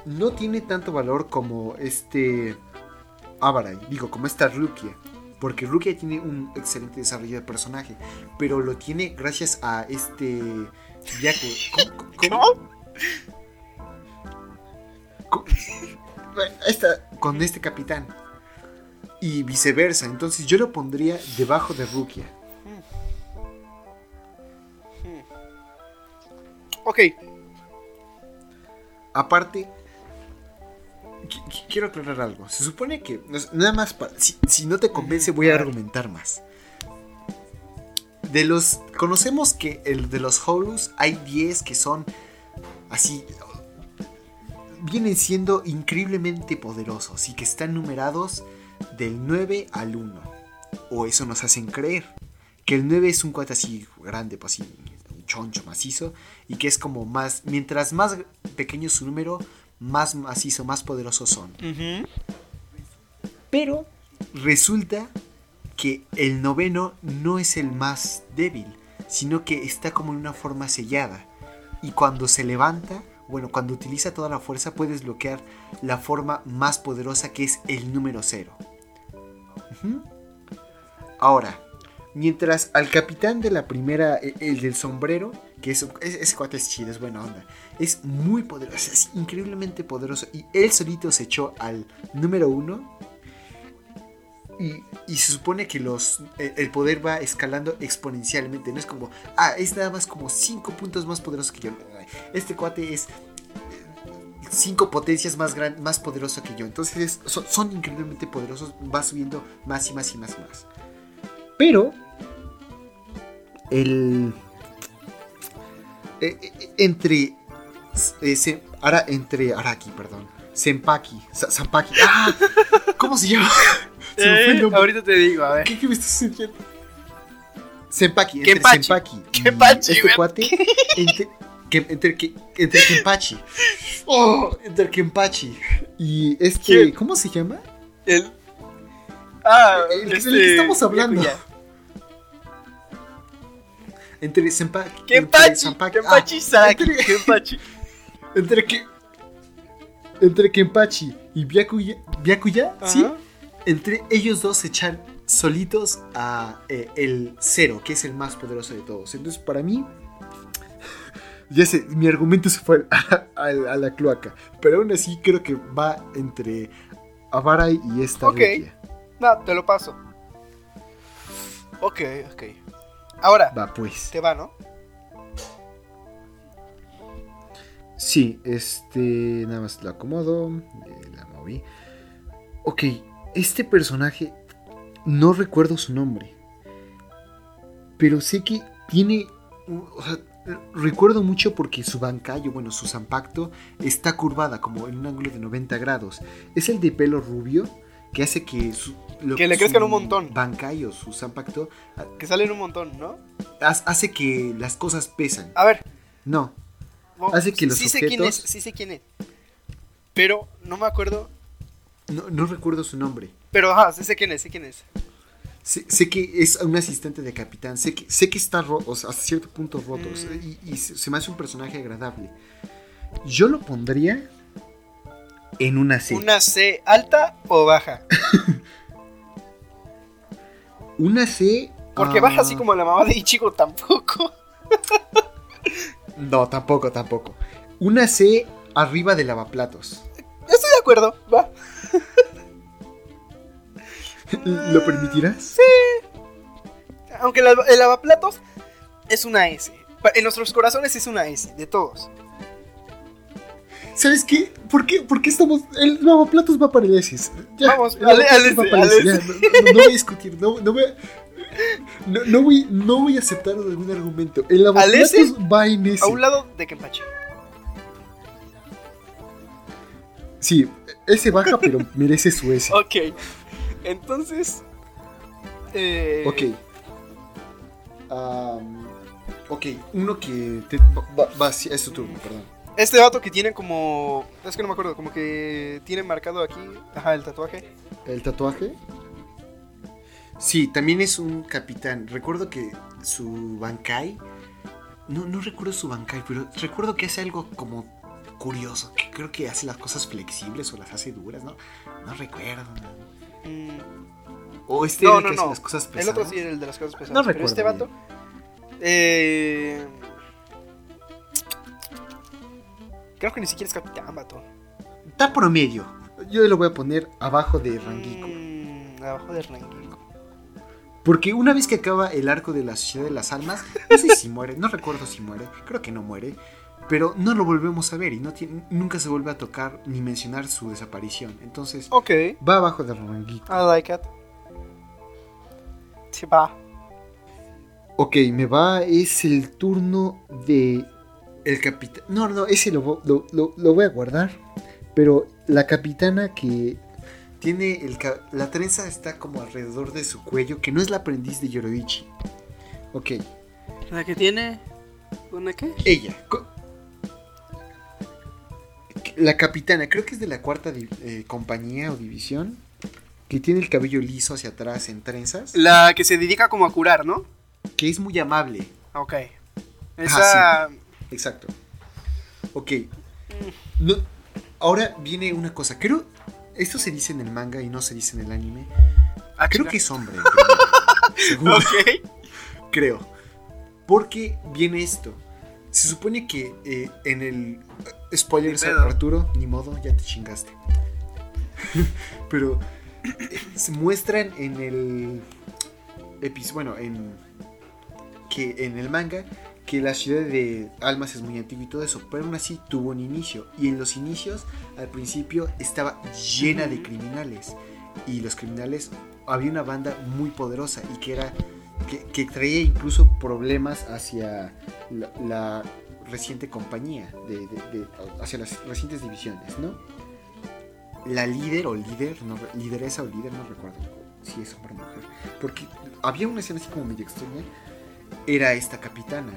no tiene tanto valor como este Avarai, digo, como esta Rukia. Porque Rukia tiene un excelente desarrollo de personaje, pero lo tiene gracias a este Byaku. ¿Cómo? cómo- ¿Cómo? co- esta- con este capitán. Y viceversa. Entonces yo lo pondría debajo de Rukia. Ok. Aparte, qui- qui- quiero aclarar algo. Se supone que, nada más, si, si no te convence, voy a argumentar más. De los, conocemos que el de los Holus hay 10 que son así, vienen siendo increíblemente poderosos y que están numerados del 9 al 1. O eso nos hacen creer. Que el 9 es un cuate así grande, pues así, un choncho macizo. Y que es como más, mientras más pequeño su número, más macizo, más poderosos son. Pero resulta que el noveno no es el más débil, sino que está como en una forma sellada. Y cuando se levanta, bueno, cuando utiliza toda la fuerza, puedes bloquear la forma más poderosa que es el número cero. Ahora, mientras al capitán de la primera, e- el del sombrero, que es, es- ese cuate es chido, es buena onda, es muy poderoso, es increíblemente poderoso. Y él solito se echó al número uno. Y, se supone que los, el, el poder va escalando exponencialmente. No es como, ah, es nada más como 5 puntos más poderoso que yo. Este cuate es 5 potencias más, gran, más poderoso que yo. Entonces es- son, son increíblemente poderosos. Va subiendo más y más y más y más. Pero el eh, eh, entre eh, se- ara- entre Araki, perdón, Senpaki, Sa- Sanpaki. ¡Ah! ¿Cómo se llama? [LAUGHS] Se me Eh, ahorita te digo, a ver. ¿Qué, qué me estás diciendo? Senpaki, entre Kenpachi. Senpaki. y Kenpachi, Este cuate. [LAUGHS] Entre, entre, Kenpachi. [LAUGHS] Oh, entre Kenpachi. Y este. ¿Quién? ¿Cómo se llama? El. Ah, El- del que estamos hablando. Entre. Senpaki- Kenpachi ah, Saki. entre- Kenpachi. [LAUGHS] Entre que. Entre Kenpachi y Byakuya. ¿Byakuya? ¿Sí? Entre ellos dos se echan solitos a eh, el cero, que es el más poderoso de todos. Entonces, para mí. Ya sé, mi argumento se fue a, [LAUGHS] a- a la cloaca. Pero aún así creo que va entre Avarai y esta Ok. No, te lo paso. Ok, ok. Ahora, Va, pues. te va, ¿no? Sí, este. Nada más lo acomodo. eh, la moví. Ok, este personaje. No recuerdo su nombre. Pero sé que tiene. O sea, recuerdo mucho porque su bancayo, bueno, su zampacto, está curvada como en un ángulo de 90 grados. Es el de pelo rubio que hace que. Su, lo- Que le crezcan un montón. Bancayo, su zampacto, Que salen un montón, ¿no? ha- hace que las cosas pesan. A ver, No. No, hace que los sí sé quién es, objetos- sí sé quién es. Pero no me acuerdo. No, no recuerdo su nombre. Pero ajá, sí sé quién es, sé quién es. Sé, sé que es un asistente de capitán. Sé que, sé que está roto, hasta cierto punto roto. sea, Mm. y, y se, me hace un personaje agradable. Yo lo pondría en una C. ¿Una C alta o baja? [LAUGHS] Una C. Porque ah, baja así como la mamá de Ichigo tampoco. No, tampoco, tampoco. Una C arriba de lavaplatos. Estoy de acuerdo, va. [LAUGHS] ¿Lo permitirás? Aunque la- el lavaplatos es una S. En nuestros corazones es una S, de todos. ¿Sabes qué? ¿Por qué, por qué estamos.? El lavaplatos va para el S. Ya, Vamos, el al- lavaplatos al va para el S, no, voy a discutir. No, no voy a. No, no voy, no voy a aceptar algún argumento. El lavaplatos S? va en S. A un lado de Kenpachi. Sí, ese baja, pero merece su S. Ok. Entonces. Eh, Ok. Ok, uno que. Te, va, va- es tu turno, perdón. Este vato que tiene como. Es que no me acuerdo, como que tiene marcado aquí. Ajá, el tatuaje. ¿El tatuaje? Sí, también es un capitán. Recuerdo que su Bankai. No, no recuerdo su Bankai, pero recuerdo que hace algo como curioso. Que creo que hace las cosas flexibles o las hace duras, ¿no? No recuerdo. ¿no? Mm, O este No, era el no, que no. las cosas pesadas. el otro sí era el de las cosas pesadas. No pero recuerdo este vato. Eh, creo que ni siquiera es capitán, vato. Está promedio. Yo lo voy a poner abajo de Rangiko. Mm, abajo de Rangiko. Porque una vez que acaba el arco de la Sociedad de las Almas, no sé si muere, no recuerdo si muere, creo que no muere, pero no lo volvemos a ver y no tiene- nunca se vuelve a tocar ni mencionar su desaparición. Entonces, va abajo de Rangiko. I like it. Sí, va. Ok, me va, es el turno de el capitán. No, no, ese lo, vo- lo, lo- lo voy a guardar. Pero la capitana que tiene el ca- la trenza está como alrededor de su cuello, que no es la aprendiz de Yoroichi. Ok, ¿La que tiene? ¿Una qué? ella. co- La capitana, creo que es de la cuarta eh, compañía o división, que tiene el cabello liso hacia atrás en trenzas, La que se dedica como a curar, ¿no? que es muy amable. Ok. Esa. Exacto. Ok. No, ahora viene una cosa. Creo. Esto se dice en el manga y no se dice en el anime. Ah, Creo que es hombre. primero. [LAUGHS] Seguro, Ok. creo. Porque viene esto. Se supone que eh, en el. Spoilers, pedo. Arturo, ni modo, ya te chingaste. [LAUGHS] Pero eh, se muestran en el. episodio bueno, en. Que en el manga. Que la ciudad de Almas es muy antigua y todo eso. Pero aún así tuvo un inicio. Y en los inicios, al principio, estaba llena de criminales. Y los criminales. Había una banda muy poderosa. Y que era que, traía incluso problemas hacia la, reciente compañía, de, hacia las recientes divisiones, ¿no? La líder o líder, no, re- lideresa o líder, no recuerdo si es hombre o mujer, porque había una escena así como medio extraña, era esta capitana.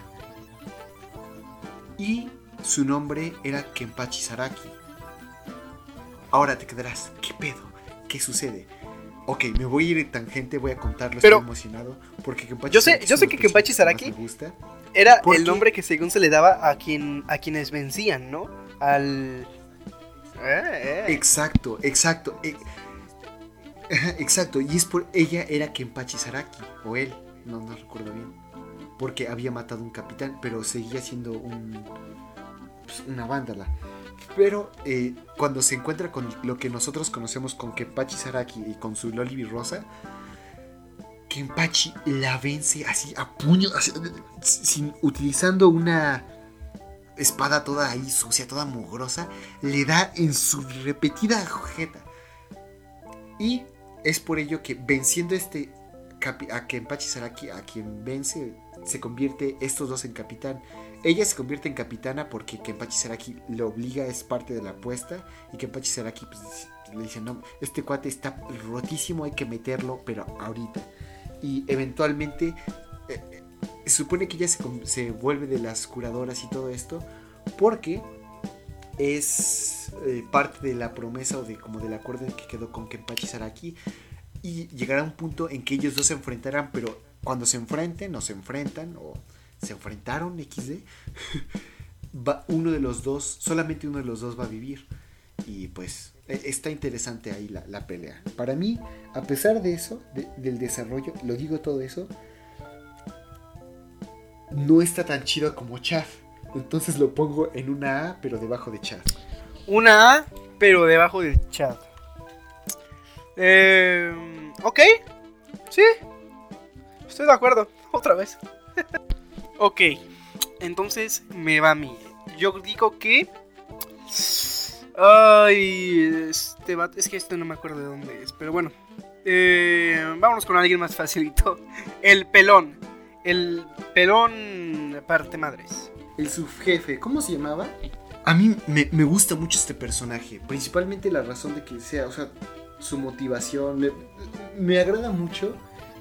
Y su nombre era Kenpachi Saraki. Ahora te quedarás, ¿qué pedo? ¿Qué sucede? Ok, me voy a ir en tangente, voy a contarlo, Pero- estoy emocionado. Porque Kenpachi Yo sé- Saraki yo sé que Kenpachi Saraki- más me gusta. Era ¿Por el nombre que según se le daba a quien a quienes vencían, ¿no? Al. Eh, eh. Exacto, exacto. e- [LAUGHS] Exacto, y es por ella era Kenpachi Saraki, o él, no, no recuerdo bien. Porque había matado un capitán, pero seguía siendo un, pues, una vándala. Pero eh, cuando se encuentra con lo que nosotros conocemos con Kenpachi Saraki y con su Loli Rosa, Kenpachi la vence así a puño, así, sin, utilizando una espada toda ahí sucia, toda mugrosa, le da en su repetida jeta. Y es por ello que venciendo este a Kenpachi Saraki, a quien vence, se convierte estos dos en capitán. Ella se convierte en capitana porque Kenpachi Saraki le obliga, es parte de la apuesta. Y Kenpachi Saraki pues, le dice, no, este cuate está rotísimo, hay que meterlo, pero ahorita. Y eventualmente eh, eh, se supone que ella se, se vuelve de las curadoras y todo esto porque es eh, parte de la promesa o de como del acuerdo que quedó con Kenpachi Saraki y llegará un punto en que ellos dos se enfrentarán, pero cuando se enfrenten o se enfrentan o se enfrentaron XD, [LAUGHS] uno de los dos, solamente uno de los dos va a vivir. Y pues e, está interesante ahí la, la pelea. Para mí, a pesar de eso, de- del desarrollo, lo digo todo eso, no está tan chido como Chad. Entonces lo pongo en una A, pero debajo de Chad. Una A, pero debajo del chat. Eh, ok. Sí. Estoy de acuerdo. [LAUGHS] Otra vez. [LAUGHS] ok. Entonces me va a mí. Yo digo que... Ay, este vato- es que este no me acuerdo de dónde es, pero bueno. Eh, vámonos con alguien más facilito. [LAUGHS] El pelón. El pelón parte madres. El subjefe, ¿cómo se llamaba? A mí me, me gusta mucho este personaje, principalmente la razón de que sea, o sea, su motivación. Me, agrada mucho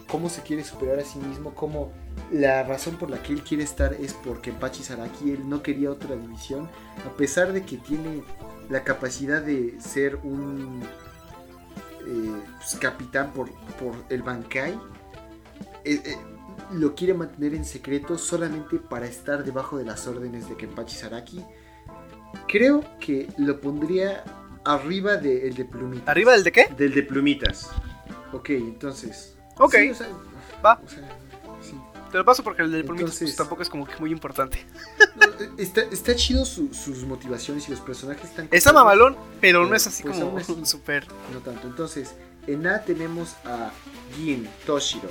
cómo se quiere superar a sí mismo, cómo la razón por la que él quiere estar es porque Pachi Saraki, él no quería otra división, a pesar de que tiene la capacidad de ser un eh, pues, capitán por, por el Bankai. eh, eh, lo quiere mantener en secreto solamente para estar debajo de las órdenes de Kenpachi Saraki. Creo que lo pondría arriba del de Plumitas. ¿Arriba del de qué? Del de Plumitas. Ok, entonces. Ok. Sí, o sea, Va. o sea, sí. Te lo paso porque el Entonces- pues, tampoco es como que muy importante. No, está, está chido su- sus motivaciones y los personajes están. Está mamalón, pero no Pero, es así pues, como un super. No tanto. Entonces, en A tenemos a Gin, Toshiro,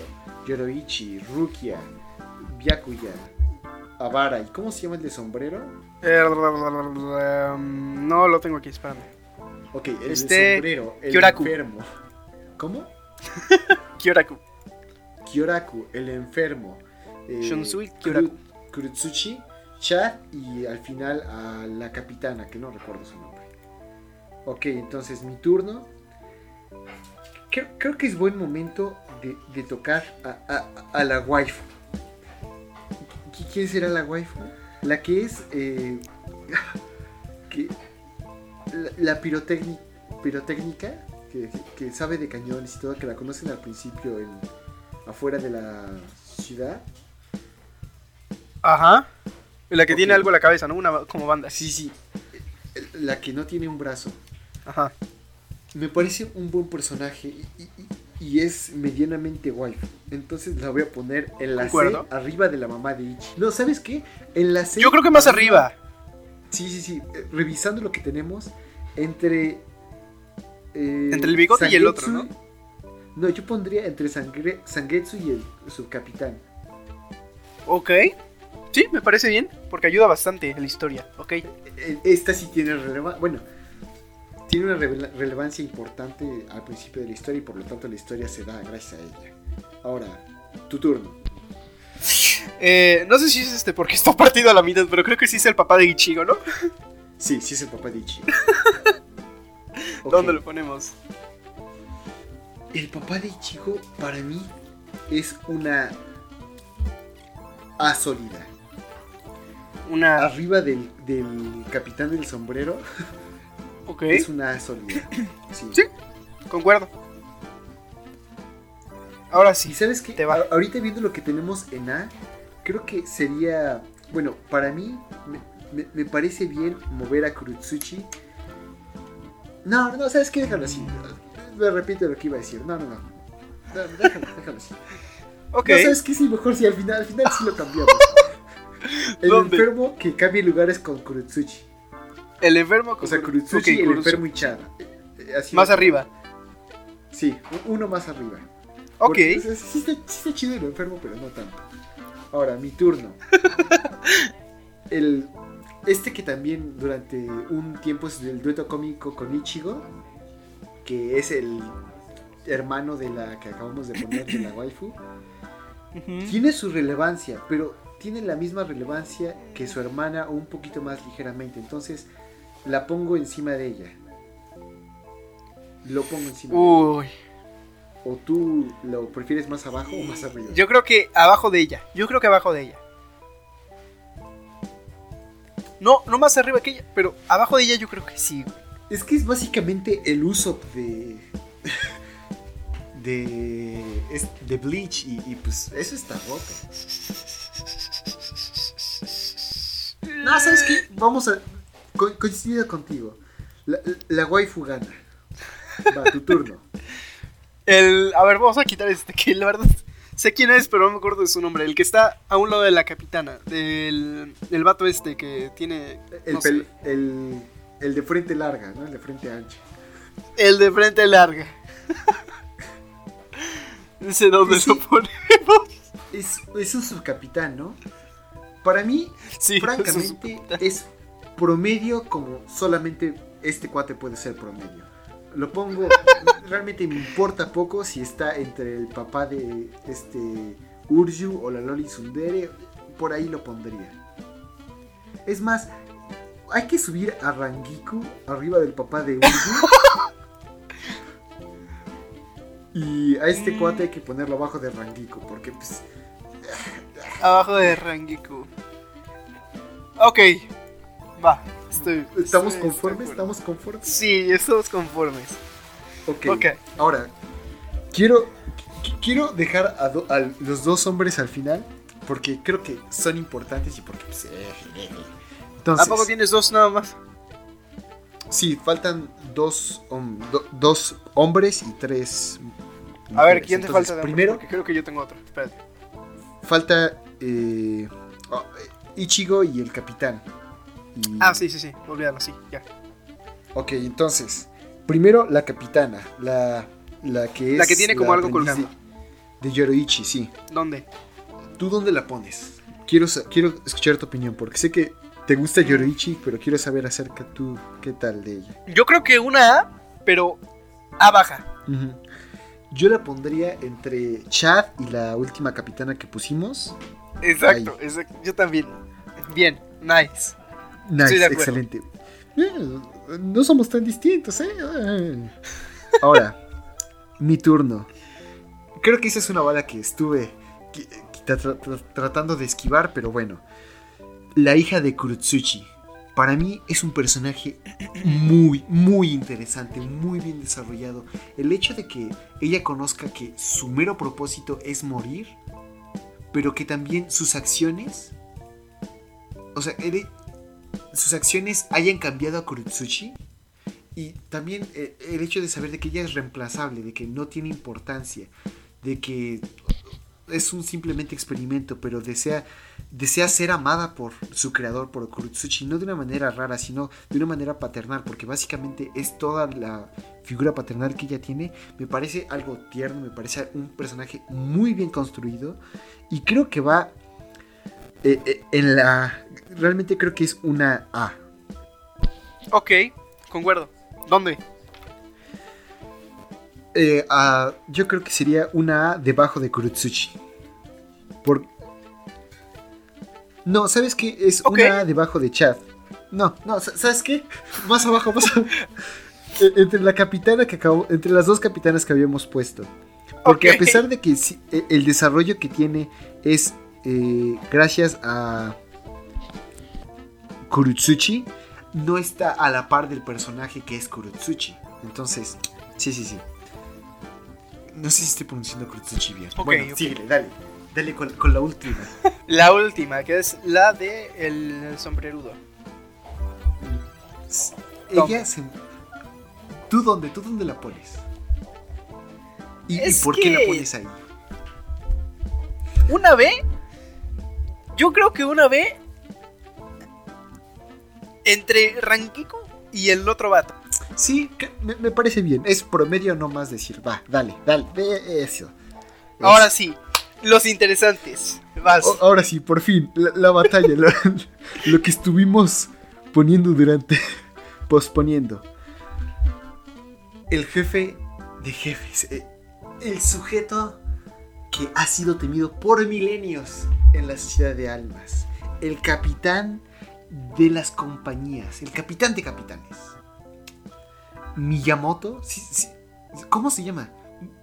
Yoroichi, Rukia, Byakuya, Avara. ¿Y cómo se llama el de sombrero? Eh, um, no lo tengo aquí, espérame. Ok, el Este, sombrero, el Kyoraku. enfermo. ¿Cómo? [LAUGHS] Kyoraku. Kyoraku, el enfermo. eh, Shonsui Kuru- Kyoraku. Kurutsuchi, Chad y al final a la capitana, que no recuerdo su nombre. Ok, entonces mi turno. Creo, creo que es buen momento de, de tocar a, a- a la waifu. ¿Qui- ¿Quién será la waifu? La que es. eh, [LAUGHS] que, la, la pirotecni- pirotécnica, que, que sabe de cañones y todo, que la conocen al principio en, afuera de la ciudad. Ajá. La que tiene algo en la cabeza, ¿no? Una como banda. Sí, sí. La que no tiene un brazo. Ajá. Me parece un buen personaje y, y- y es medianamente guay. Entonces la voy a poner en la C, arriba de la mamá de Ichi. No, ¿sabes qué? En la C. Yo creo que más arriba. Sí, sí, sí. eh, Revisando lo que tenemos, entre. eh, Entre el bigote y el otro, Sangetsu- No, yo pondría entre Sangre, Sangetsu y el subcapitán. Ok. Sí, me parece bien, porque ayuda bastante en la historia. Ok. Eh, Esta sí tiene relevancia. Bueno, tiene una relevancia importante al principio de la historia y por lo tanto la historia se da gracias a ella. Ahora, tu turno. Eh, no sé si es este porque está partido a la mitad, pero creo que sí es el papá de Ichigo, ¿no? Sí, sí es el papá de Ichi. [LAUGHS] Ok, ¿Dónde lo ponemos? El papá de Ichigo para mí es una A sólida. Una. Arriba del, del capitán del sombrero Ok. es una A sólida. [CLEARS THROAT] Sí. Sí. Concuerdo. Ahora Y sí. sabes qué? Te va. A- ahorita viendo lo que tenemos en A, creo que sería. Bueno, para mí me, me- me parece bien mover a Kurutsuchi. No, no, ¿sabes qué? Déjalo así. Me repito lo que iba a decir. No, no, no. No, Déjalo, [LAUGHS] déjalo así. Ok. No, ¿sabes qué? Sí, mejor si al final, al final sí lo cambiamos. [LAUGHS] El ¿Dónde? enfermo que cambie lugares con Kurutsuchi. El enfermo. O sea, con- Kurutsuchi, Ok, el enfermo y Chada. Eh, eh, así Más arriba. Sí, uno más arriba. Ok. Porque, o sea, sí, está, sí está chido el enfermo, pero no tanto. Ahora, mi turno. [LAUGHS] El, este que también durante un tiempo es del dueto cómico con Ichigo, que es el hermano de la que acabamos de poner, de la waifu, tiene su relevancia, pero tiene la misma relevancia que su hermana o un poquito más ligeramente. Entonces, la pongo encima de ella. Lo pongo encima de ella. ¿O tú lo prefieres más abajo o más arriba? Yo creo que abajo de ella. Yo creo que abajo de ella. No, no más arriba que ella, pero abajo de ella yo creo que sí. Es que es básicamente el uso de. de. es- de Bleach y, y, pues eso está roto. No, ¿sabes qué? Vamos a. co- coincido contigo. La, la waifu gana. Va, tu turno. El, a ver, vamos a quitar este, que la verdad sé quién es, pero no me acuerdo de su nombre. El que está a un lado de la capitana, del, del vato este que tiene... El, no pel- el, el de frente larga, ¿no? El de frente ancha. el de frente larga. [LAUGHS] Ese dónde Sí. lo ponemos. Es, es un subcapitán, ¿no? Para mí, Sí, francamente, es promedio como solamente este cuate puede ser promedio. Lo pongo, realmente me importa poco si está entre el papá de este Urju o la Loli Sundere, por ahí lo pondría. Es más, hay que subir a Rangiku arriba del papá de Urju. Y a este cuate hay que ponerlo abajo de Rangiku, porque pues Abajo de Rangiku. Ok, va. Estoy, ¿Estamos estoy- conformes? estoy. ¿Estamos conformes? Sí, estamos conformes. Ok. Ok. Ahora, quiero, qu- quiero dejar a, do- a los dos hombres al final, porque creo que son importantes y porque... Pues, eh. Entonces, ¿A poco tienes dos nada más? sí, faltan dos, hom- do- dos hombres y tres... A ver. ¿quién te Entonces, falta de Primero, Porque creo que yo tengo otro. Espérate. falta eh, oh, eh, Ichigo y el capitán. Y- Ah, sí, sí, sí. Olvídalo, sí, ya. Ok, entonces, primero la capitana, la, la que es... La que tiene como algo colgando. De, de Yoroichi, sí. ¿Dónde? ¿Tú dónde la pones? Quiero, quiero escuchar tu opinión, porque sé que te gusta Yoroichi, pero quiero saber acerca tú qué tal de ella. Yo creo que una A, pero A baja. Yo la pondría entre Chad y la última capitana que pusimos. Exacto, exacto. Yo también. Bien, nice. Nice, excelente. Eh, no somos tan distintos, ¿eh? Ahora, [LAUGHS] mi turno. Creo que esa es una bala que estuve tra- tra- tratando de esquivar, pero bueno. La hija de Kurotsuchi. Para mí es un personaje muy, muy interesante, muy bien desarrollado. El hecho de que ella conozca que su mero propósito es morir, pero que también sus acciones, o sea, sus acciones hayan cambiado a Kurotsuchi. Y también eh, el hecho de saber de que ella es reemplazable, de que no tiene importancia, de que es un simplemente experimento, pero desea, desea ser amada por su creador, por Kurotsuchi, no de una manera rara, sino de una manera paternal, porque básicamente es toda la figura paternal que ella tiene. Me parece algo tierno, me parece un personaje muy bien construido y creo que va eh, eh, en la... Realmente creo que es una A. Ok, concuerdo. ¿Dónde? Eh, yo creo que sería una A debajo de Kurotsuchi. Por... No, ¿sabes qué? Es una A debajo de Chad. No, no, sa- ¿sabes qué? Más abajo, más abajo. [LAUGHS] Eh, entre la capitana que acabó, entre las dos capitanas que habíamos puesto. Porque a pesar de que el desarrollo que tiene es eh, gracias a Kurotsuchi, no está a la par del personaje que es Kurotsuchi. Entonces, sí, sí, sí. No sé si estoy pronunciando Kurotsuchi bien. Ok, bueno, ok. síguele, dale. Dale con, con la última. [LAUGHS] La última, que es la de el sombrerudo. Ella se... ¿Tú dónde? ¿Tú dónde la pones? ¿Y, por qué la pones ahí? ¿Una B? Yo creo que una B entre Rangiku y el otro vato. Sí, me, me parece bien. Es promedio no más decir. Va, dale, dale. ve Eso. Ahora sí, los interesantes. Vas. O- ahora sí, por fin, la, la batalla, lo, lo que estuvimos poniendo durante, [LAUGHS] posponiendo. El jefe de jefes, eh, el sujeto que ha sido temido por milenios en la ciudad de Almas, el capitán de las compañías, el capitán de capitanes. Miyamoto, sí, sí, ¿cómo se llama?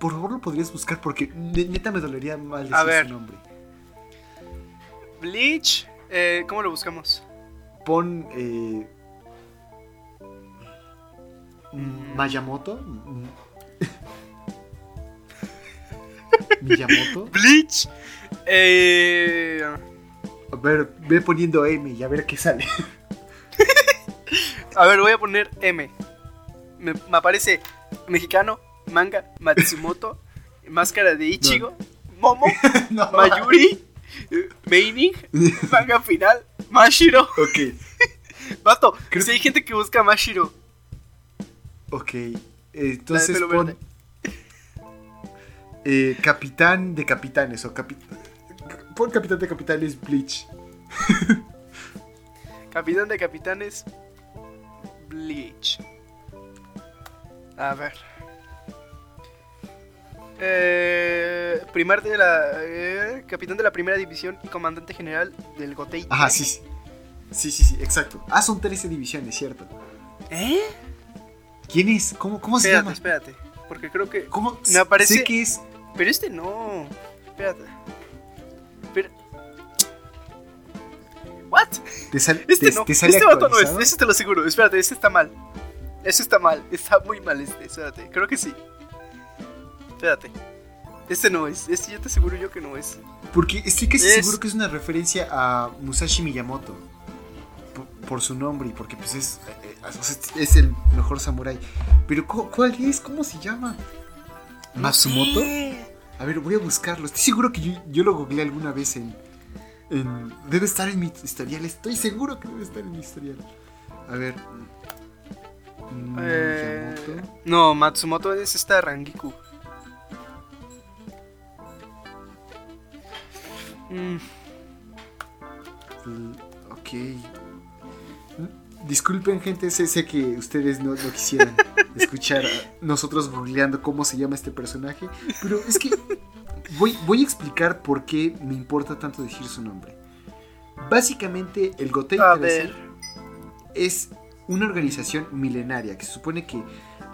Por favor lo podrías buscar porque ne- neta me dolería mal decir A ver. su nombre. Bleach. eh, ¿Cómo lo buscamos? pon eh, mm, Mayamoto. Miyamoto. Bleach. Eh, A ver, ve poniendo M y a ver qué sale. [LAUGHS] a ver, voy a poner M. Me, me aparece mexicano, manga, Matsumoto, [LAUGHS] máscara de Ichigo, Momo, [LAUGHS] no. Mayuri, Meining, manga final, Mashiro. Ok, Vato, Creo si hay gente que busca Mashiro. ok. Entonces pon. Eh, capitán de capitanes o capi- Pon capitán de capitanes Bleach. [LAUGHS] Capitán de capitanes, Bleach. A ver. Eh, primer de la. eh, capitán de la primera división y comandante general del Gotei. Ajá, sí, sí. Sí, sí, sí, exacto. Ah, son 13 divisiones, cierto. ¿Eh? ¿Quién es? ¿Cómo, cómo se Espérate, llama? espérate. Porque creo que. ¿Cómo? Me aparece- Sé que es. Pero este no. Espérate. Pero. ¿What? Te, sal- Este te- no. te sale este vato no es. Ese te lo aseguro. Espérate, este está mal. Ese está mal. Está muy mal este. Espérate. Creo que sí. Espérate. Este no es. Este ya te aseguro yo que no es. Porque estoy casi Es- seguro que es una referencia a Musashi Miyamoto. Por, por su nombre y porque pues es, eh, eh, sea, es el mejor samurái. Pero ¿cu- ¿cuál es? ¿Cómo se llama? ¿Matsumoto? Sé. A ver, voy a buscarlo. Estoy seguro que yo, yo lo googleé alguna vez en, en- Debe estar en mi historial. Estoy seguro que debe estar en mi historial. A ver. mm, Eh, no, Matsumoto es esta Rangiku. Mm, Ok. Disculpen, gente, sé, sé que ustedes no, no quisieran [LAUGHS] escuchar a nosotros googleando cómo se llama este personaje, pero es que voy, voy a explicar por qué me importa tanto decir su nombre. Básicamente, el Gotei a 13 ver. es una organización milenaria que se supone que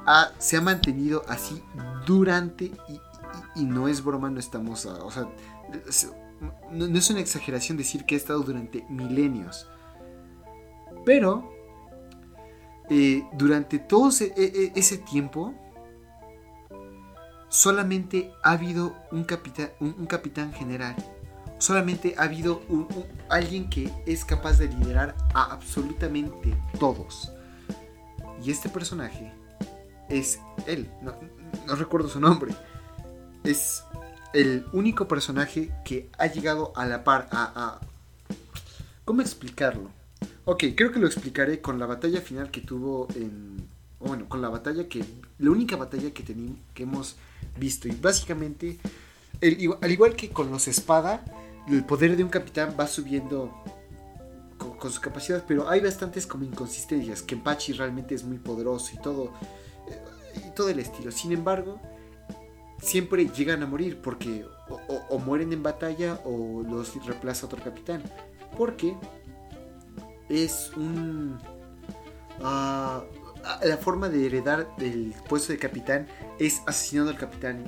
ha- se ha mantenido así durante, y, y- y no es broma, no estamos, a- o sea, no es una exageración decir que ha estado durante milenios. Pero, eh, durante todo ese, e- e- ese tiempo, solamente ha habido un capitán, un, capitán general. Solamente ha habido alguien que es capaz de liderar a absolutamente todos. Y este personaje es él. No, no recuerdo su nombre. Es el único personaje que ha llegado a la par a, a- ¿Cómo explicarlo? Ok, creo que lo explicaré con la batalla final que tuvo en... Bueno, con la batalla que... La única batalla que, teni- que hemos visto. Y básicamente, al igual que con los espada, el poder de un capitán va subiendo con, con su capacidad, pero hay bastantes inconsistencias. Kenpachi realmente es muy poderoso y todo, eh, y todo el estilo. Sin embargo, siempre llegan a morir porque o mueren en batalla o los reemplaza otro capitán. Porque es un... ah, la forma de heredar el puesto de capitán es asesinando al capitán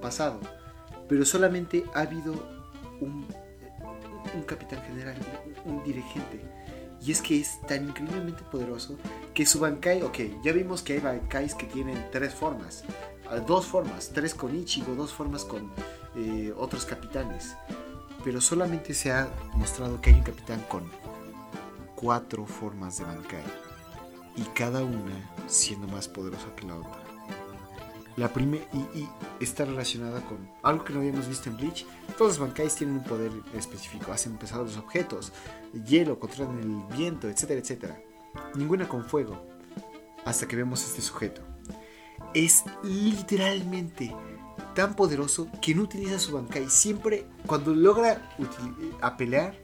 pasado. Pero solamente ha habido un, un capitán general, un, un dirigente. Y es que es tan increíblemente poderoso que su Bankai, ok, ya vimos que hay Bankais que tienen tres formas. ah, Dos formas, tres con Ichigo, dos formas con eh, otros capitanes. Pero solamente se ha mostrado que hay un capitán con cuatro formas de Bankai. Y cada una siendo más poderosa que la otra. La primera y, y está relacionada con algo que no habíamos visto en Bleach. Todos los Bankais tienen un poder específico, hacen pesados los objetos, hielo, controlan el viento, etcétera, etcétera. Ninguna con fuego. Hasta que vemos este sujeto. Es literalmente tan poderoso que no utiliza su Bankai. Siempre, cuando logra a pelear,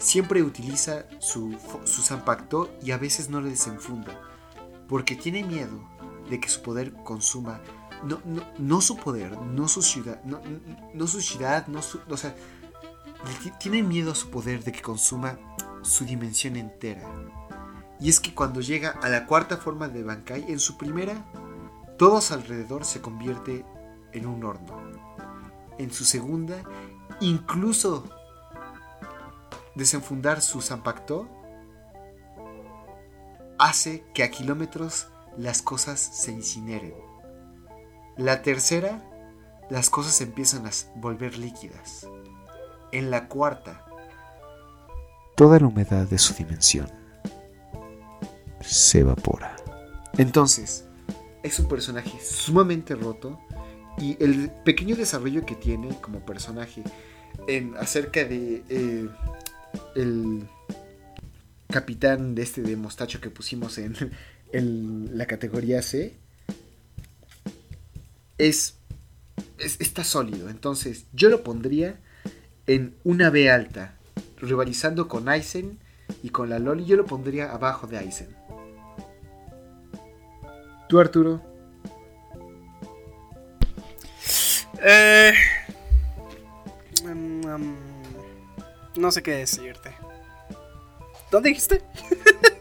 siempre utiliza su, su Zanpakuto y a veces no le desenfunda. Porque tiene miedo de que su poder consuma. No, no, no su poder, no su ciudad, no, no- su ciudad, no su. O sea, ti- tiene miedo a su poder de que consuma su dimensión entera. Y es que cuando llega a la cuarta forma de Bankai, en su primera, todo a su alrededor se convierte en un horno. En su segunda, incluso desenfundar su Zanpakuto hace que a kilómetros las cosas se incineren. La tercera, las cosas empiezan a volver líquidas. En la cuarta, toda la humedad de su dimensión se evapora. Entonces, es un personaje sumamente roto y el pequeño desarrollo que tiene como personaje en acerca de eh, el capitán de este de mostacho que pusimos en, [LAUGHS] la categoría C es, está sólido. Entonces yo lo pondría en una B alta, rivalizando con Aizen y con la Loli. Yo lo pondría abajo de Aizen. ¿Tú, Arturo? Eh, mm, mm, no sé qué decirte. ¿Dónde dijiste?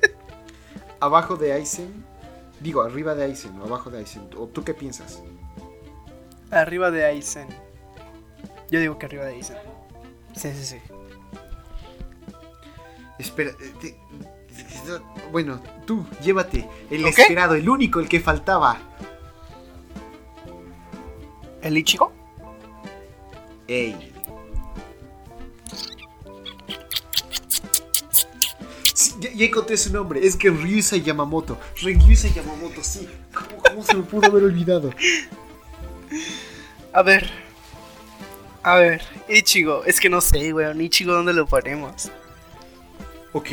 [LAUGHS] abajo de Aizen. Digo, arriba de Aizen o abajo de Aizen. ¿O tú qué piensas? Arriba de Aizen. Yo digo que arriba de Aizen. Sí, sí, sí. Espera. Eh, bueno, tú, llévate. El esperado, el único, el que faltaba. ¿El Ichigo? Ey. Ya, encontré su nombre. Es que Ryusa Yamamoto. Ryusa Yamamoto, sí. ¿Cómo, se me pudo haber olvidado? A ver. A ver. Ichigo. Es que no sé, weón. Ichigo, ¿dónde lo ponemos? Ok.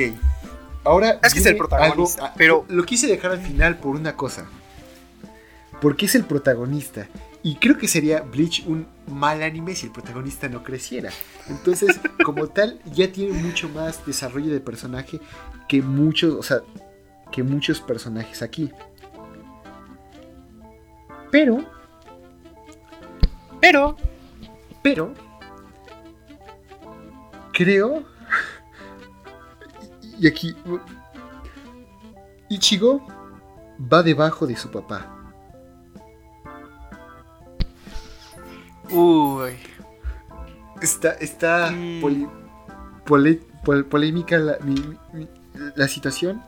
Ahora. Es que es el protagonista. pero. Lo quise dejar al final por una cosa. Porque es el protagonista. Y creo que sería Bleach un mal anime si el protagonista no creciera. Entonces, como tal, ya tiene mucho más desarrollo de personaje que muchos, o sea, que muchos personajes aquí. Pero, pero, pero, creo, y aquí, Ichigo va debajo de su papá. Uy. Está, está mm. polémica la, situación.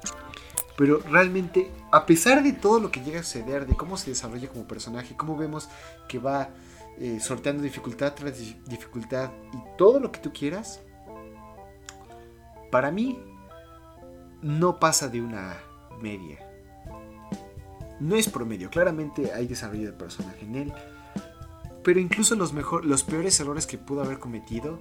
Pero realmente, a pesar de todo lo que llega a suceder, de cómo se desarrolla como personaje, cómo vemos que va eh, sorteando dificultad tras dificultad y todo lo que tú quieras, para mí no pasa de una media. No es promedio, claramente hay desarrollo de personaje en él pero incluso los, los peores errores que pudo haber cometido,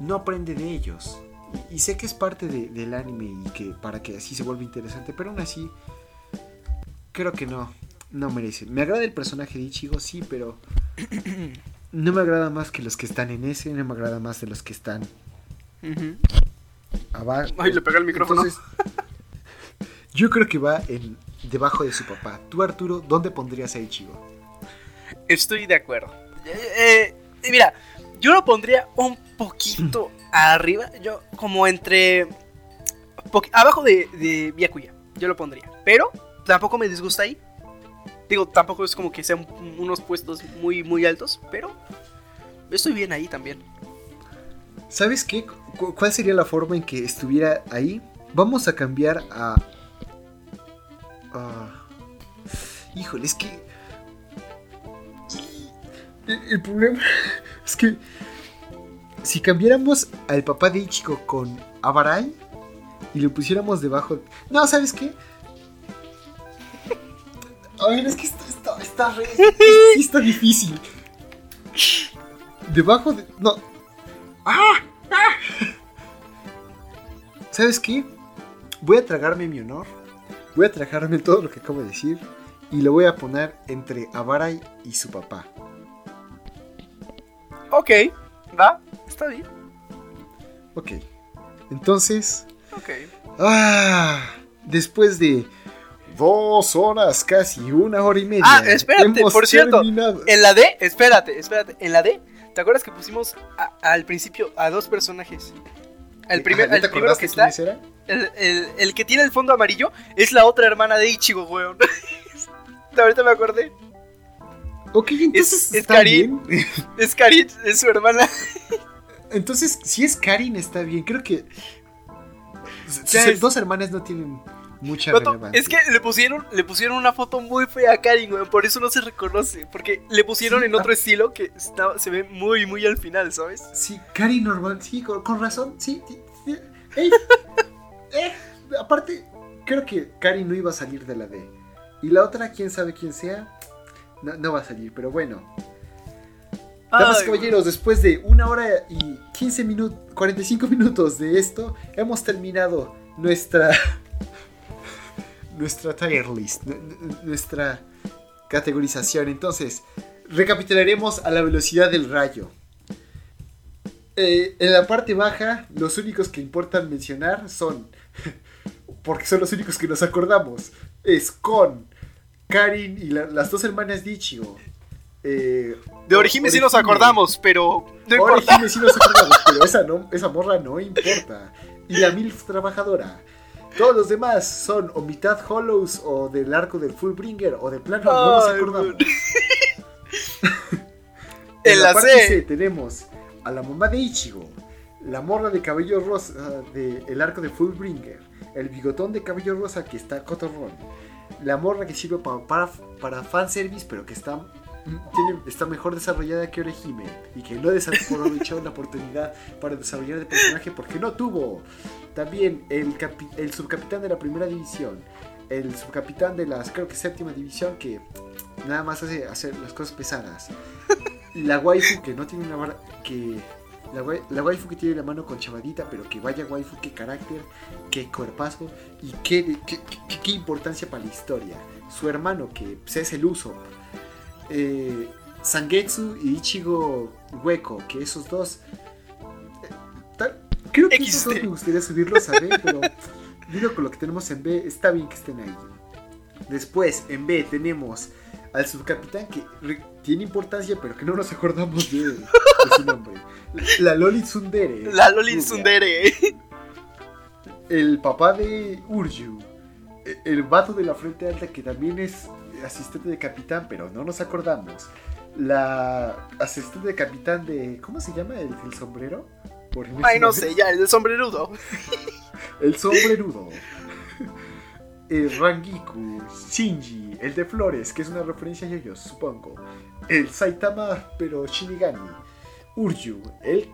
no aprende de ellos. Y, sé que es parte del anime y que para que así se vuelva interesante, pero aún así, creo que no, no merece. Me agrada el personaje de Ichigo, sí, pero [COUGHS] no me agrada más que los que están en ese, no me agrada más de los que están abajo. Ay, le pega el micrófono. yo creo que va en, debajo de su papá. Tú, Arturo, ¿dónde pondrías a Ichigo? Estoy de acuerdo. Eh, eh, mira, yo lo pondría un poquito arriba, yo como entre... Abajo de, de Byakuya, yo lo pondría. Pero tampoco me disgusta ahí. Digo, tampoco es como que sean unos puestos muy, muy altos, pero estoy bien ahí también. ¿Sabes qué? ¿Cuál sería la forma en que estuviera ahí? Vamos a cambiar a... Híjole, es que el problema es que si cambiáramos al papá de Ichigo con Abarai y lo pusiéramos debajo. No, ¿sabes qué? A ver, es que está, está, está, está difícil. Debajo de. No. ¡Ah! ¡Ah! ¿Sabes qué? Voy a tragarme mi honor. Voy a tragarme todo lo que acabo de decir. Y lo voy a poner entre Abarai y su papá. Ok, va, está bien. Ok, entonces. Ok. Ah, después de dos horas, casi una hora y media. Ah, espérate, por cierto. En la D, espérate, espérate. En la D, ¿te acuerdas que pusimos al principio a dos personajes? El, primer, el primero que está. Era? El, el, el, que tiene el fondo amarillo es la otra hermana de Ichigo, weón. [LAUGHS] Ahorita me acordé. Ok, entonces es, Karin. [LAUGHS] Es Karin, es su hermana. Entonces, si es Karin, está bien. Creo que. dos hermanas no tienen mucha Vato, relevancia. es que le pusieron, le pusieron una foto muy fea a Karin, weón, por eso no se reconoce. Porque le pusieron Sí, en otro ah. estilo que está- se ve muy, muy al final, ¿sabes? Sí, Cari normal, sí, con, con razón, sí. sí, sí. Ey, [LAUGHS] eh, aparte, creo que Cari no iba a salir de la D. Y la otra, quién sabe quién sea, no, no va a salir, pero bueno. Damas y caballeros, después de una hora y 15 minutos, 45 minutos de esto, hemos terminado nuestra [LAUGHS] nuestra tier list, nu- nu- nuestra categorización. Entonces, recapitularemos a la velocidad del rayo. Eh, en la parte baja, los únicos que importan mencionar son, [LAUGHS] porque son los únicos que nos acordamos, es con Karin y la- las dos hermanas de Ichigo. Eh, De Orihime sí nos Orihime. acordamos, pero no. Jimmy sí nos acordamos, pero esa, no, esa morra no importa. Y la MILF trabajadora. Todos los demás son o mitad Hollows o del arco del Fullbringer o de plano no nos acordamos. [LAUGHS] En la parte C. tenemos a la mamá de Ichigo, la morra de cabello rosa del arco de Fullbringer, el bigotón de cabello rosa que está cotorrón, la morra que sirve pa- para, para fanservice pero que está, está mejor desarrollada que Orihime y que no desaprovechó la oportunidad para desarrollar el personaje porque no tuvo. También el, capi- el subcapitán de la primera división, el subcapitán de la creo que séptima división que nada más hace hacer las cosas pesadas. La waifu que no tiene una vara- que la, wai- la waifu que tiene la mano con chavadita, pero que vaya waifu, qué carácter, qué cuerpazo y qué, qué, qué- qué importancia para la historia. Su hermano que pues, es el Usopp. Eh, Sangetsu y Ichigo Hueco, que esos dos. eh, tal- creo que esos dos me gustaría subirlos a B, [LAUGHS] pero digo con lo que tenemos en B, está bien que estén ahí. Después, en B tenemos al subcapitán que tiene importancia, pero que no nos acordamos de, de su nombre. La Loli Tsundere. La Loli rubia. Sundere. El papá de Urju. e- El vato de la frente alta que también es asistente de capitán, pero no nos acordamos. La asistente de capitán de. ¿Cómo se llama? ¿El, el sombrero? Por Ay, no sé, ya, el sombrerudo. El sombrerudo. El Rangiku. Shinji. El de Flores, que es una referencia a yoyos, supongo. El Saitama, pero Shinigami. Urju. El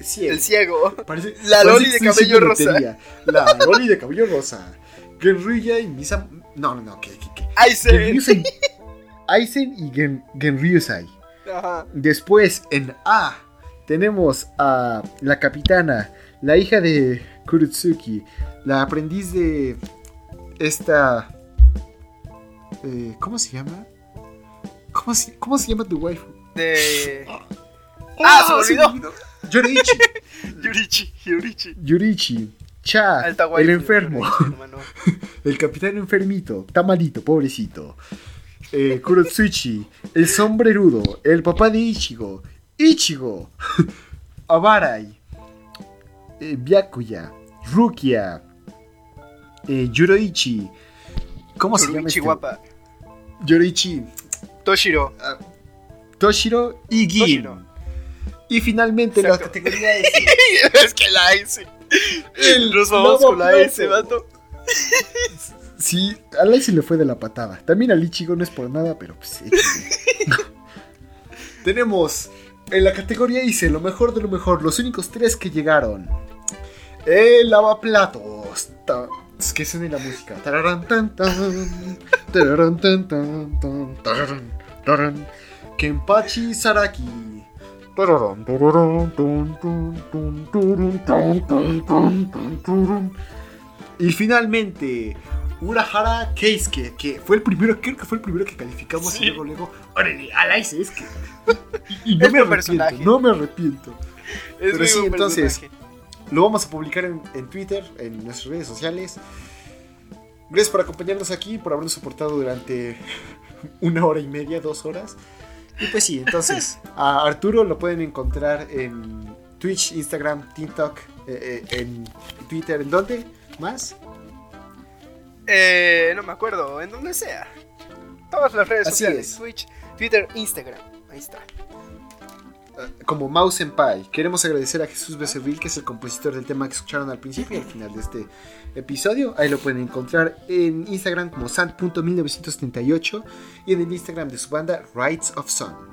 ciego. El ciego. Parece- La Loli de cabello rosa. La Loli de cabello rosa. Genryuya y Misa. No, no, no, que. que, que. Genryusei. [LAUGHS] Aizen y Gen, Genryusai. Ajá. Después en A tenemos a la capitana, la hija de Kurutsuki, la aprendiz de esta... eh, ¿Cómo se llama? ¿Cómo se, cómo se llama tu waifu? De. Ah, se me olvidó. Yoriichi. [LAUGHS] Yurichi, Yurichi. Yurichi. Cha, Alta el enfermo. [LAUGHS] El capitán enfermito. Está malito, pobrecito. Eh, Kurotsuchi. El sombrerudo. El papá de Ichigo. Ichigo. [LAUGHS] Abarai. Eh, Byakuya. Rukia. Eh, Yuroichi. ¿Cómo se llama este? guapa. Yoroichi. Toshiro. Toshiro y Gin. Y finalmente la Exacto. categoría [LAUGHS] es es que la S. el Nos vamos con la. S, vato. Sí, a Lai se le fue de la patada. También al Ichigo no es por nada, pero pues sí. [LAUGHS] Tenemos en la categoría ICE lo mejor de lo mejor, los únicos tres que llegaron. El lavaplatos. Es que suene la música. Tararán, tan, tan, tararán, tan, tan, tan, tararán, tararán. Kenpachi Saraki. Y finalmente, Urahara Keisuke, que fue el primero, creo que fue el primero que calificamos Sí. y luego, luego, órale, es que. Y, y no Es me buen arrepiento, personaje. no me arrepiento. Es Pero sí, entonces- personaje. Lo vamos a publicar en, en Twitter, en nuestras redes sociales. Gracias por acompañarnos aquí, por habernos soportado durante [LAUGHS] una hora y media, dos horas. Y pues sí, entonces, [LAUGHS] a Arturo lo pueden encontrar en Twitch, Instagram, TikTok, eh, eh, en Twitter, ¿en dónde? ¿Más? Eh, no me acuerdo, en donde sea. Todas las redes Así sociales, es. Twitch, Twitter, Instagram. Ahí está. Como Mouse en Pie. Queremos agradecer a Jesús Becerril, que es el compositor del tema que escucharon al principio y al final de este episodio. Ahí lo pueden encontrar en Instagram como sant.1938 y en el Instagram de su banda Rights of Sun.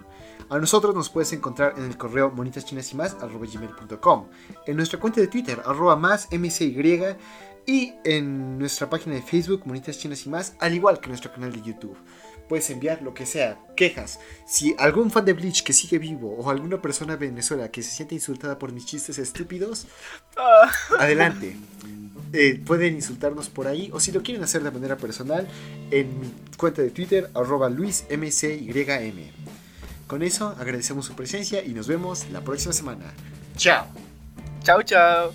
A nosotros nos puedes encontrar en el correo monitaschinas y más gmail.com, en nuestra cuenta de Twitter arroba más mcy y en nuestra página de Facebook Monitas Chinas y más, al igual que nuestro canal de YouTube. Puedes enviar lo que sea, quejas. Si algún fan de Bleach que sigue vivo o alguna persona de Venezuela que se siente insultada por mis chistes estúpidos, Ah. adelante. Eh, pueden insultarnos por ahí o si lo quieren hacer de manera personal en mi cuenta de Twitter arroba luismcym. Con eso agradecemos su presencia y nos vemos la próxima semana. Chao. Chao, chao.